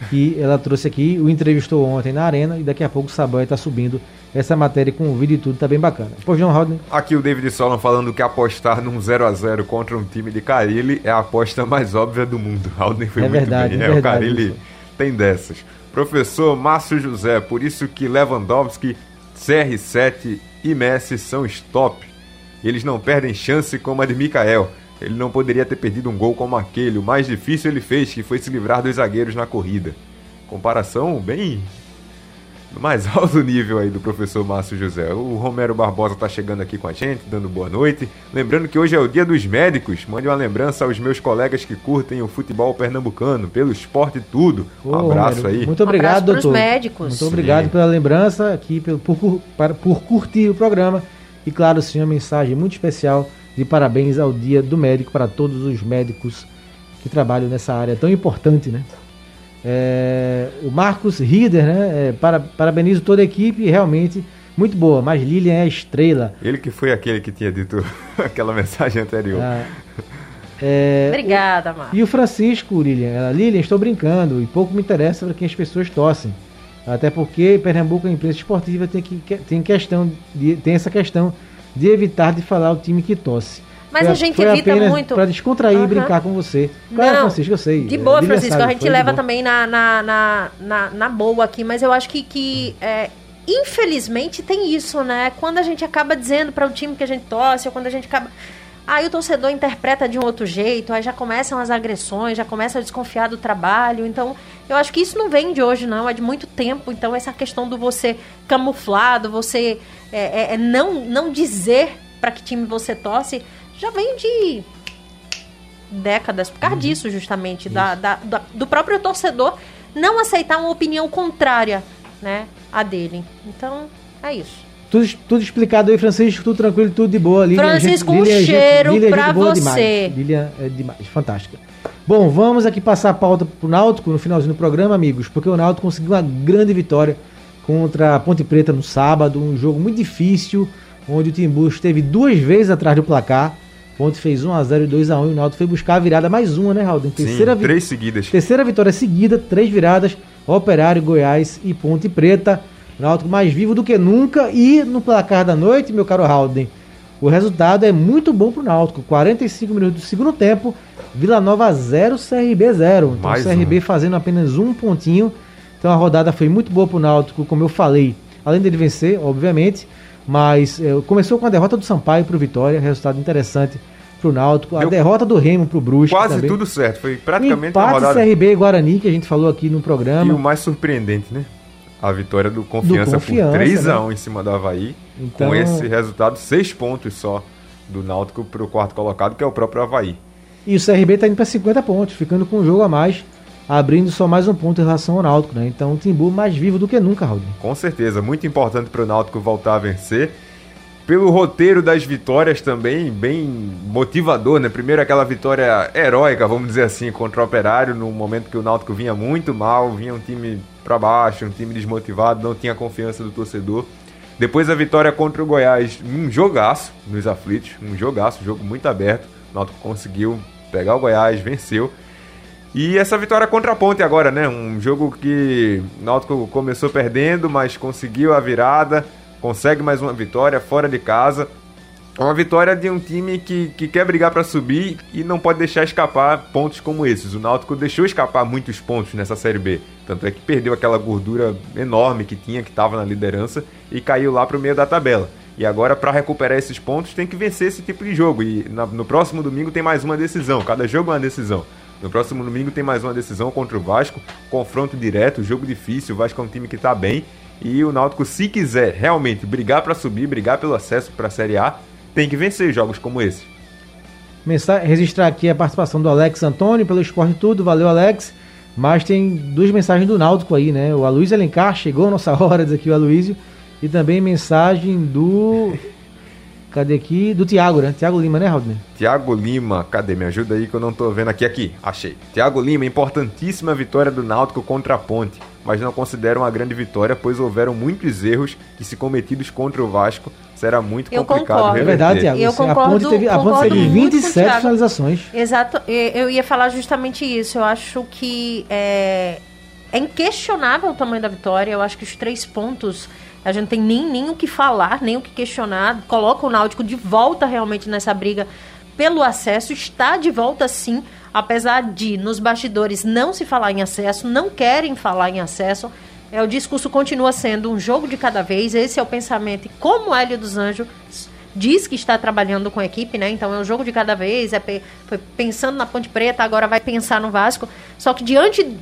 que ela trouxe aqui, o entrevistou ontem na Arena e daqui a pouco o Saboia está subindo essa matéria com o vídeo e tudo, tá bem bacana. Pô, João Rodney. Aqui o David Solon falando que apostar num 0 a 0 contra um time de Carilli é a aposta mais óbvia do mundo. Rodney foi é muito verdade, bem. É, é o Carilli isso. tem dessas. Professor Márcio José, por isso que Lewandowski, CR7 e Messi são stop. Eles não perdem chance como a de Mikael. Ele não poderia ter perdido um gol como aquele. O mais difícil ele fez, que foi se livrar dos zagueiros na corrida. Comparação bem no mais alto nível aí do professor Márcio José. O Romero Barbosa está chegando aqui com a gente, dando boa noite. Lembrando que hoje é o dia dos médicos. Mande uma lembrança aos meus colegas que curtem o futebol pernambucano, pelo esporte tudo. Um Ô, abraço Romero, aí. Muito obrigado, um doutor. médicos. Muito obrigado Sim. pela lembrança aqui, por, por, por curtir o programa. E claro, sim, uma mensagem muito especial de parabéns ao Dia do Médico para todos os médicos que trabalham nessa área tão importante, né? É, o Marcos Rieder, né? É, para, parabenizo toda a equipe, realmente muito boa, mas Lilian é a estrela. Ele que foi aquele que tinha dito aquela mensagem anterior. Ah, é, Obrigada, Marcos. E o Francisco, Lilian, ela, Lilian, estou brincando e pouco me interessa para quem as pessoas tossem. Até porque Pernambuco, a imprensa esportiva, tem, que, tem, questão de, tem essa questão de evitar de falar o time que tosse. Mas foi, a gente evita muito. Para descontrair e brincar com você. Claro, Não, Francisco, eu sei. De boa, Francisco. Sabe, a gente leva também na, na, na, na, na boa aqui, mas eu acho que, que é, infelizmente tem isso, né? Quando a gente acaba dizendo para o time que a gente torce, ou quando a gente acaba. Aí o torcedor interpreta de um outro jeito, aí já começam as agressões, já começa a desconfiar do trabalho. Então, eu acho que isso não vem de hoje, não, é de muito tempo. Então, essa questão do você camuflado, você é, é, é não, não dizer para que time você torce, já vem de décadas por causa uhum. disso, justamente, da, da, da, do próprio torcedor não aceitar uma opinião contrária né, a dele. Então, é isso. tudo, tudo explicado aí, Francisco, tudo tranquilo, tudo de boa. Lilian, Francisco, gente, um Lilian, cheiro gente, Lilian, pra você. Demais. Lilian é demais, fantástica. Bom, vamos aqui passar a pauta pro Náutico no finalzinho do programa, amigos, porque o Náutico conseguiu uma grande vitória contra a Ponte Preta no sábado, um jogo muito difícil, onde o Timbu esteve duas vezes atrás do placar. Ponte fez 1x0 e 2x1 e o Náutico foi buscar a virada mais uma, né, Raul? Terceira Sim, três seguidas. Terceira vitória seguida, três viradas, Operário, Goiás e Ponte Preta. O Náutico mais vivo do que nunca e no placar da noite, meu caro Halden, o resultado é muito bom pro Náutico. 45 minutos do segundo tempo, Vila Nova 0, CRB 0. Então mais o CRB um. fazendo apenas um pontinho. Então a rodada foi muito boa pro Náutico, como eu falei. Além dele vencer, obviamente, mas é, começou com a derrota do Sampaio pro Vitória, resultado interessante pro Náutico. Deu a derrota do Remo pro Brusque. Quase também. tudo certo, foi praticamente Empate uma rodada... CRB e Guarani, que a gente falou aqui no programa. E o mais surpreendente, né? A vitória do Confiança, do Confiança por 3x1 né? em cima do Havaí. Então... Com esse resultado, seis pontos só do Náutico pro quarto colocado, que é o próprio Havaí. E o CRB tá indo para 50 pontos, ficando com um jogo a mais abrindo só mais um ponto em relação ao Náutico, né? Então o Timbu mais vivo do que nunca, Raul. Com certeza, muito importante para o Náutico voltar a vencer. Pelo roteiro das vitórias também, bem motivador, né? Primeiro aquela vitória heróica, vamos dizer assim, contra o Operário, no momento que o Náutico vinha muito mal, vinha um time para baixo, um time desmotivado, não tinha confiança do torcedor. Depois a vitória contra o Goiás, um jogaço nos aflitos, um jogaço, um jogo muito aberto. O Náutico conseguiu pegar o Goiás, venceu. E essa vitória contra a Ponte agora, né? Um jogo que o Náutico começou perdendo, mas conseguiu a virada, consegue mais uma vitória fora de casa. Uma vitória de um time que, que quer brigar para subir e não pode deixar escapar pontos como esses. O Náutico deixou escapar muitos pontos nessa Série B. Tanto é que perdeu aquela gordura enorme que tinha, que estava na liderança, e caiu lá para o meio da tabela. E agora, para recuperar esses pontos, tem que vencer esse tipo de jogo. E na, no próximo domingo tem mais uma decisão. Cada jogo é uma decisão. No próximo domingo tem mais uma decisão contra o Vasco, confronto direto, jogo difícil, o Vasco é um time que está bem e o Náutico, se quiser realmente brigar para subir, brigar pelo acesso para a Série A, tem que vencer jogos como esse. Registrar aqui a participação do Alex Antônio pelo Esporte Tudo, valeu Alex. Mas tem duas mensagens do Náutico aí, né? O Aloysio Alencar chegou a nossa hora, diz aqui o Aloysio. E também mensagem do Cadê aqui? Do Tiago, né? Tiago Lima, né, Raul? Tiago Lima, cadê? Me ajuda aí que eu não tô vendo aqui. Aqui, achei. Tiago Lima, importantíssima vitória do Náutico contra a Ponte, mas não considero uma grande vitória, pois houveram muitos erros que, se cometidos contra o Vasco, será muito eu complicado concordo. É verdade, Tiago. Eu concordo, a Ponte teve, a Ponte teve 27 finalizações. Exato. Eu ia falar justamente isso. Eu acho que é, é inquestionável o tamanho da vitória. Eu acho que os três pontos a gente não tem nem, nem o que falar, nem o que questionar. Coloca o Náutico de volta realmente nessa briga pelo acesso. Está de volta sim, apesar de nos bastidores não se falar em acesso, não querem falar em acesso. É, o discurso continua sendo um jogo de cada vez. Esse é o pensamento. E como o Hélio dos Anjos diz que está trabalhando com a equipe, né? Então é um jogo de cada vez. É foi pensando na Ponte Preta, agora vai pensar no Vasco. Só que diante.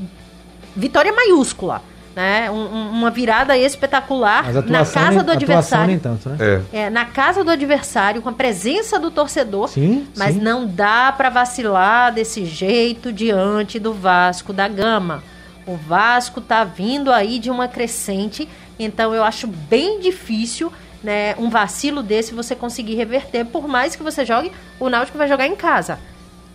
Vitória maiúscula né? Um, uma virada espetacular na casa do adversário. Tanto, né? é. é. na casa do adversário, com a presença do torcedor. Sim, mas sim. não dá para vacilar desse jeito diante do Vasco da Gama. O Vasco tá vindo aí de uma crescente, então eu acho bem difícil né, um vacilo desse você conseguir reverter, por mais que você jogue, o Náutico vai jogar em casa,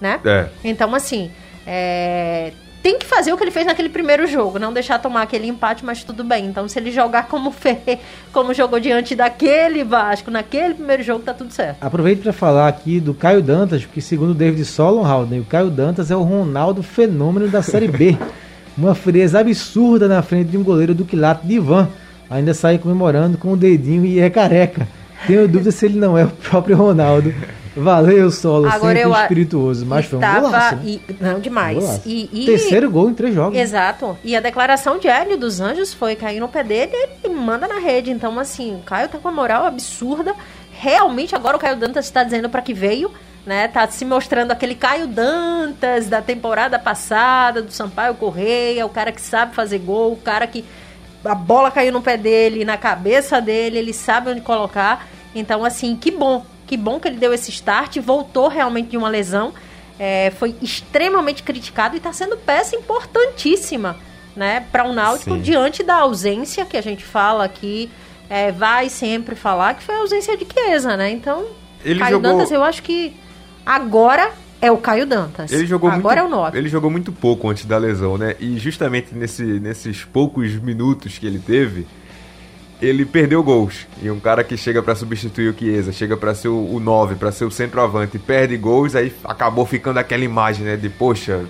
né? É. Então, assim, é, tem que fazer o que ele fez naquele primeiro jogo, não deixar tomar aquele empate, mas tudo bem. Então, se ele jogar como fez, como jogou diante daquele Vasco naquele primeiro jogo, tá tudo certo. Aproveito para falar aqui do Caio Dantas, porque segundo o David Solon, Howden, o Caio Dantas é o Ronaldo fenômeno da Série B. Uma frieza absurda na frente de um goleiro do quilate de Ivan. Ainda sai comemorando com o dedinho e é careca. Tenho dúvida se ele não é o próprio Ronaldo. Valeu, Solo, Agora sempre eu, espirituoso. Mas foi um golaço, né? e, Não, demais. E, e, Terceiro gol em três jogos. Exato. E a declaração de Hélio dos Anjos foi cair no pé dele e manda na rede. Então, assim, o Caio tá com uma moral absurda. Realmente, agora o Caio Dantas está dizendo para que veio. Né, tá se mostrando aquele Caio Dantas da temporada passada, do Sampaio Correia, o cara que sabe fazer gol, o cara que a bola caiu no pé dele, na cabeça dele, ele sabe onde colocar. Então, assim, que bom que bom que ele deu esse start, voltou realmente de uma lesão. É, foi extremamente criticado e está sendo peça importantíssima né, para o Náutico Sim. diante da ausência que a gente fala aqui é, vai sempre falar que foi a ausência de Chiesa, né? Então, Ele Caio jogou- Dantas, eu acho que agora é o Caio Dantas. Ele jogou agora muito, é o 9. Ele jogou muito pouco antes da lesão, né? E justamente nesse, nesses poucos minutos que ele teve, ele perdeu gols. E um cara que chega pra substituir o Chiesa, chega pra ser o, o 9, pra ser o centroavante, perde gols, aí acabou ficando aquela imagem, né? De, poxa,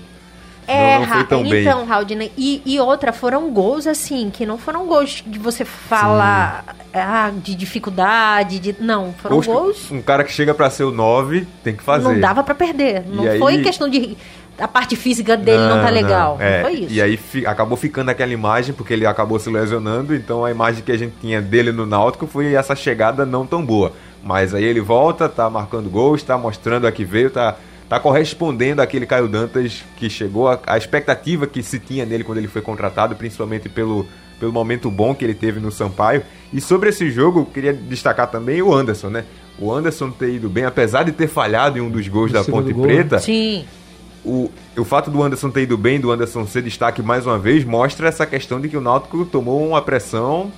É, não, não foi tão bem. então, Haldner, e, e outra, foram gols assim, que não foram gols de você falar ah, de dificuldade, de. Não, foram Gols gols. Um cara que chega pra ser o 9 tem que fazer. Não dava pra perder. Não E aí- foi questão de. A parte física dele não, tá legal. Não, É, foi isso. E aí fi- acabou ficando aquela imagem, porque ele acabou se lesionando, então a imagem que a gente tinha dele no Náutico foi essa chegada não tão boa. Mas aí ele volta, tá marcando gols, tá mostrando a que veio, tá, tá correspondendo àquele Caio Dantas que chegou, a, a expectativa que se tinha nele quando ele foi contratado, principalmente pelo, pelo momento bom que ele teve no Sampaio. E sobre esse jogo, eu queria destacar também o Anderson, né? O Anderson ter ido bem, apesar de ter falhado em um dos gols No da Ponte gol, né? Preta, Sim. O, o fato do Anderson ter ido bem, do Anderson ser destaque mais uma vez, mostra essa questão de que o Náutico tomou uma pressão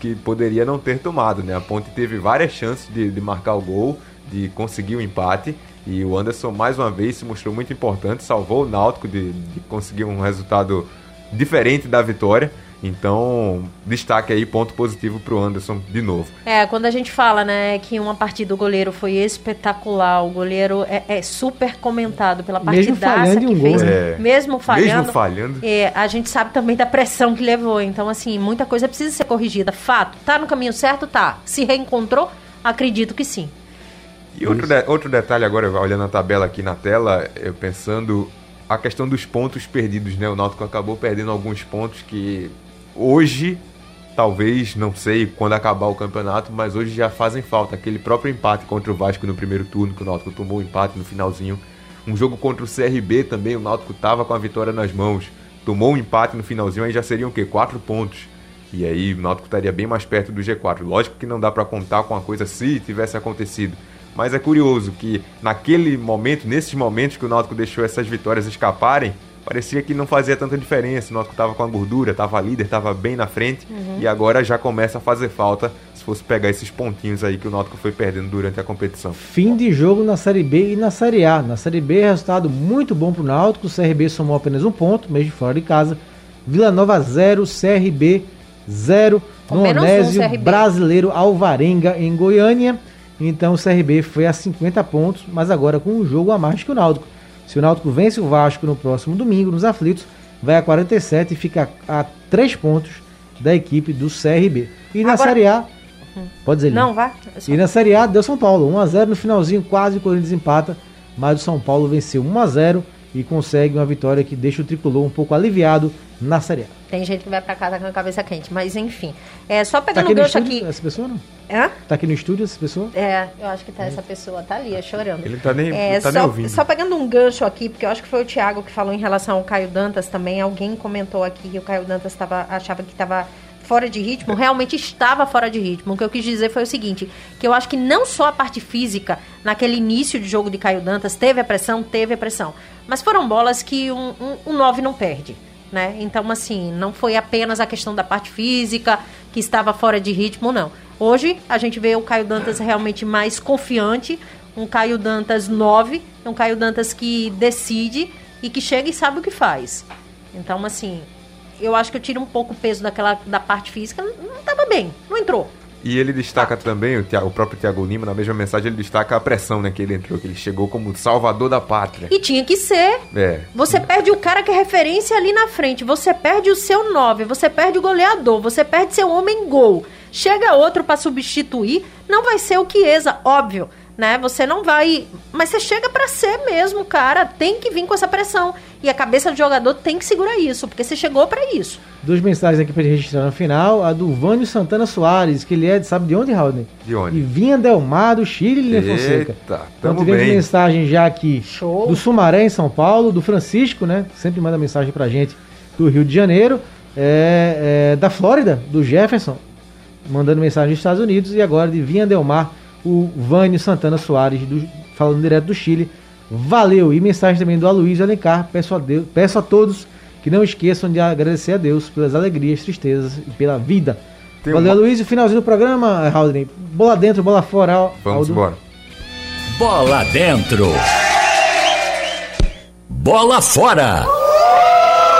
que poderia não ter tomado, né? A Ponte teve várias chances de, de marcar o gol, de conseguir o empate, e o Anderson mais uma vez se mostrou muito importante, salvou o Náutico de, de conseguir um resultado diferente da vitória. Então, destaque aí, ponto positivo pro Anderson de novo. É, quando a gente fala, né, que uma partida do goleiro foi espetacular, o goleiro é, é super comentado pela Mesmo partidaça falhando que um fez, gol, né? mesmo falhando. Mesmo falhando. É, a gente sabe também da pressão que levou. Então, assim, muita coisa precisa ser corrigida. Fato, tá no caminho certo? Tá. Se reencontrou? Acredito que sim. E outro, de- outro detalhe agora, olhando a tabela aqui na tela, eu pensando a questão dos pontos perdidos, né? O Náutico acabou perdendo alguns pontos que hoje, talvez, não sei quando acabar o campeonato, mas hoje já fazem falta. Aquele próprio empate contra o Vasco no primeiro turno, que o Náutico tomou o empate no finalzinho. Um jogo contra o CRB também, o Náutico tava com a vitória nas mãos. Tomou um empate no finalzinho, aí já seriam o quê? Quatro pontos. E aí o Náutico estaria bem mais perto do G4. Lógico que não dá pra contar com a coisa se tivesse acontecido. Mas é curioso que naquele momento, nesses momentos que o Náutico deixou essas vitórias escaparem, parecia que não fazia tanta diferença. O Náutico estava com a gordura, estava líder, estava bem na frente e agora já começa a fazer falta se fosse pegar esses pontinhos aí que o Náutico foi perdendo durante a competição. Fim de jogo na Série B e na Série A. Na Série B, resultado muito bom pro Náutico. O CRB somou apenas um ponto, mesmo fora de casa. Vila Nova 0, CRB 0. Com No menos um. Brasileiro Alvarenga, em Goiânia. Então o CRB foi a 50 pontos, mas agora com um jogo a mais que o Náutico. Se o Náutico vence o Vasco no próximo domingo, nos aflitos, vai a 47 e fica a 3 pontos da equipe do CRB. E na Agora- Série A, pode dizer, Não, vai. É só- E na Série A deu São Paulo, 1x0 no finalzinho, quase o Corinthians empata, mas o São Paulo venceu 1x0 e consegue uma vitória que deixa o tricolor um pouco aliviado na Série A. Tem gente que vai pra casa com a cabeça quente, mas enfim. É, só Tá pegando aqui o no gancho estúdio aqui. essa pessoa não? Hã? Tá aqui no estúdio essa pessoa? É, eu acho que tá essa pessoa, tá ali, é chorando. Ele tá nem, É, tá só, nem ouvindo. só pegando um gancho aqui, porque eu acho que foi o Thiago que falou em relação ao Caio Dantas também. Alguém comentou aqui que o Caio Dantas tava, achava que estava fora de ritmo. Realmente estava fora de ritmo. O que eu quis dizer foi o seguinte: que eu acho que não só a parte física, naquele início de jogo de Caio Dantas, teve a pressão, teve a pressão. Mas foram bolas que um, um, um 9 não perde. Né? Então, assim, não foi apenas a questão da parte física que estava fora de ritmo, não. Hoje a gente vê o Caio Dantas realmente mais confiante, um Caio Dantas 9, um Caio Dantas que decide e que chega e sabe o que faz. Então, assim, eu acho que eu tiro um pouco o peso daquela da parte física, não estava bem, não entrou. E ele destaca também, o, Thiago- o próprio Thiago Lima, na mesma mensagem, ele destaca a pressão né, que ele entrou, que ele chegou como salvador da pátria. E tinha que ser. É. Você perde o cara que é referência ali na frente, você perde o seu 9, você perde o goleador, você perde seu homem gol. Chega outro pra substituir, não vai ser o Chiesa, óbvio, né? Você não vai, mas você chega pra ser mesmo, cara, tem que vir com essa pressão. E a cabeça do jogador tem que segurar isso, porque você chegou pra isso. Duas mensagens aqui pra gente registrar no final. A do Vânio Santana Soares, que ele é, sabe de onde, Raul? De onde? De Vinha Del Mar, do Chile, Lilian Fonseca. Eita, Então tamo tivemos bem. mensagem já aqui Show. do Sumaré, em São Paulo, do Francisco, né? Sempre manda mensagem pra gente do Rio de Janeiro. É, é, da Flórida, do Jefferson, mandando mensagem dos Estados Unidos. E agora de Vinha Del Mar, o Vânio Santana Soares, do- falando direto do Chile. Valeu! E mensagem também do Aloysio Alencar. Peço a, Deus, peço a todos que não esqueçam de agradecer a Deus pelas alegrias, tristezas e pela vida. Tem Valeu, uma... Luiz. O finalzinho do programa, Raul. Bola dentro, bola fora. Vamos embora. Bola dentro. Bola fora.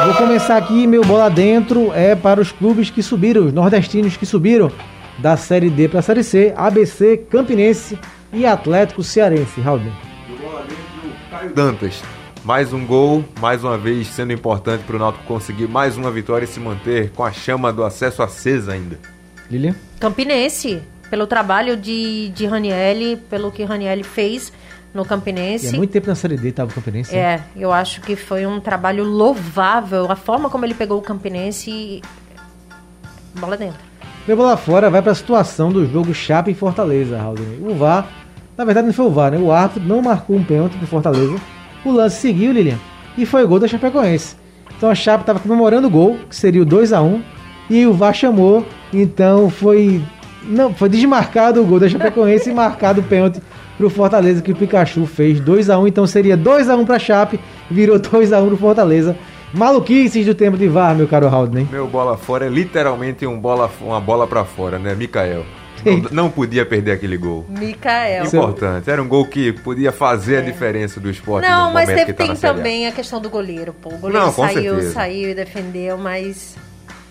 Vou começar aqui, meu bola dentro é para os clubes que subiram, os nordestinos que subiram da Série D para a Série C, ABC, Campinense e Atlético Cearense. Raul. Caio Dantas. Mais um gol, mais uma vez sendo importante para o Náutico conseguir mais uma vitória e se manter com a chama do acesso acesa ainda. Lilian? Campinense, pelo trabalho de, de Ranielli, pelo que Ranielli fez no Campinense. E há muito tempo na Série D estava o Campinense. É, eu acho que foi um trabalho louvável. A forma como ele pegou o Campinense. Bola dentro. Meu bola fora vai para a situação do jogo Chape e Fortaleza. O VAR, na verdade não foi o VAR, né? O árbitro não marcou um pênalti para Fortaleza. O lance seguiu, Lilian, e foi gol da Chapecoense. Então a Chape estava comemorando o gol, que seria o 2 a 1 e o VAR chamou, então foi não, foi desmarcado o gol da Chapecoense e marcado o pênalti pro Fortaleza que o Pikachu fez 2 a 1 então seria 2 a 1 para Chape, virou 2 a 1 no Fortaleza. Maluquices do tempo de VAR, meu caro Haldane. Meu bola fora é literalmente um bola, uma bola para fora, né, Mikael? Não, não, podia perder aquele gol. Mikael. Importante. Era um gol que podia fazer é. a diferença do esporte. Não, mas teve, tá tem também a questão do goleiro. Pô. O goleiro não, saiu, certeza. saiu e defendeu, mas.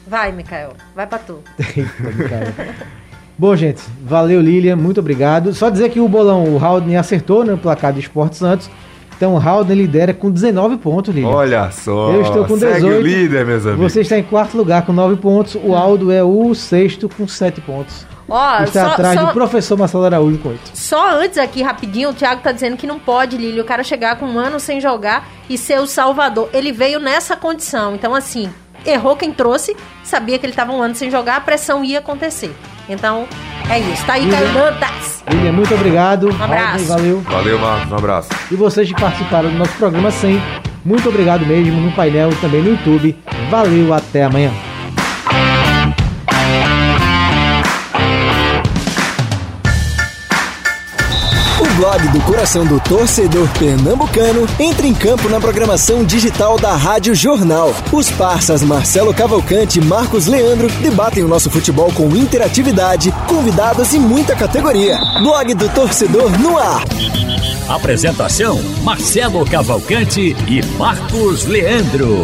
Vai, Mikael. Vai pra tu. Bom, gente, valeu, Lilian, muito obrigado. Só dizer que o bolão, o Haldane acertou no placar do Esporte Santos. Então o Haldane lidera com 19 pontos, Lilian. Olha só. Eu estou com 18. Segue o líder, meus amigos. Você está em quarto lugar com 9 pontos. O Aldo é o sexto com 7 pontos. Ó, está só, atrás só, do professor Marcelo Araújo com 8. Só antes aqui, rapidinho, o Thiago tá dizendo que não pode, Lili, o cara chegar com um ano sem jogar e ser o salvador. Ele veio nessa condição. Então, assim, errou quem trouxe, sabia que ele estava um ano sem jogar, a pressão ia acontecer. Então, é isso. Tá aí, Caio Dantas. William, muito obrigado. Um abraço. valeu. Valeu, Marcos. Um abraço. E vocês que participaram do nosso programa sempre, muito obrigado mesmo no painel e também no YouTube. Valeu, até amanhã. Do coração do torcedor pernambucano entra em campo na programação digital da Rádio Jornal. Os parceiros Marcelo Cavalcante e Marcos Leandro debatem o nosso futebol com interatividade, convidados e muita categoria. Blog do torcedor no ar. Apresentação: Marcelo Cavalcante e Marcos Leandro.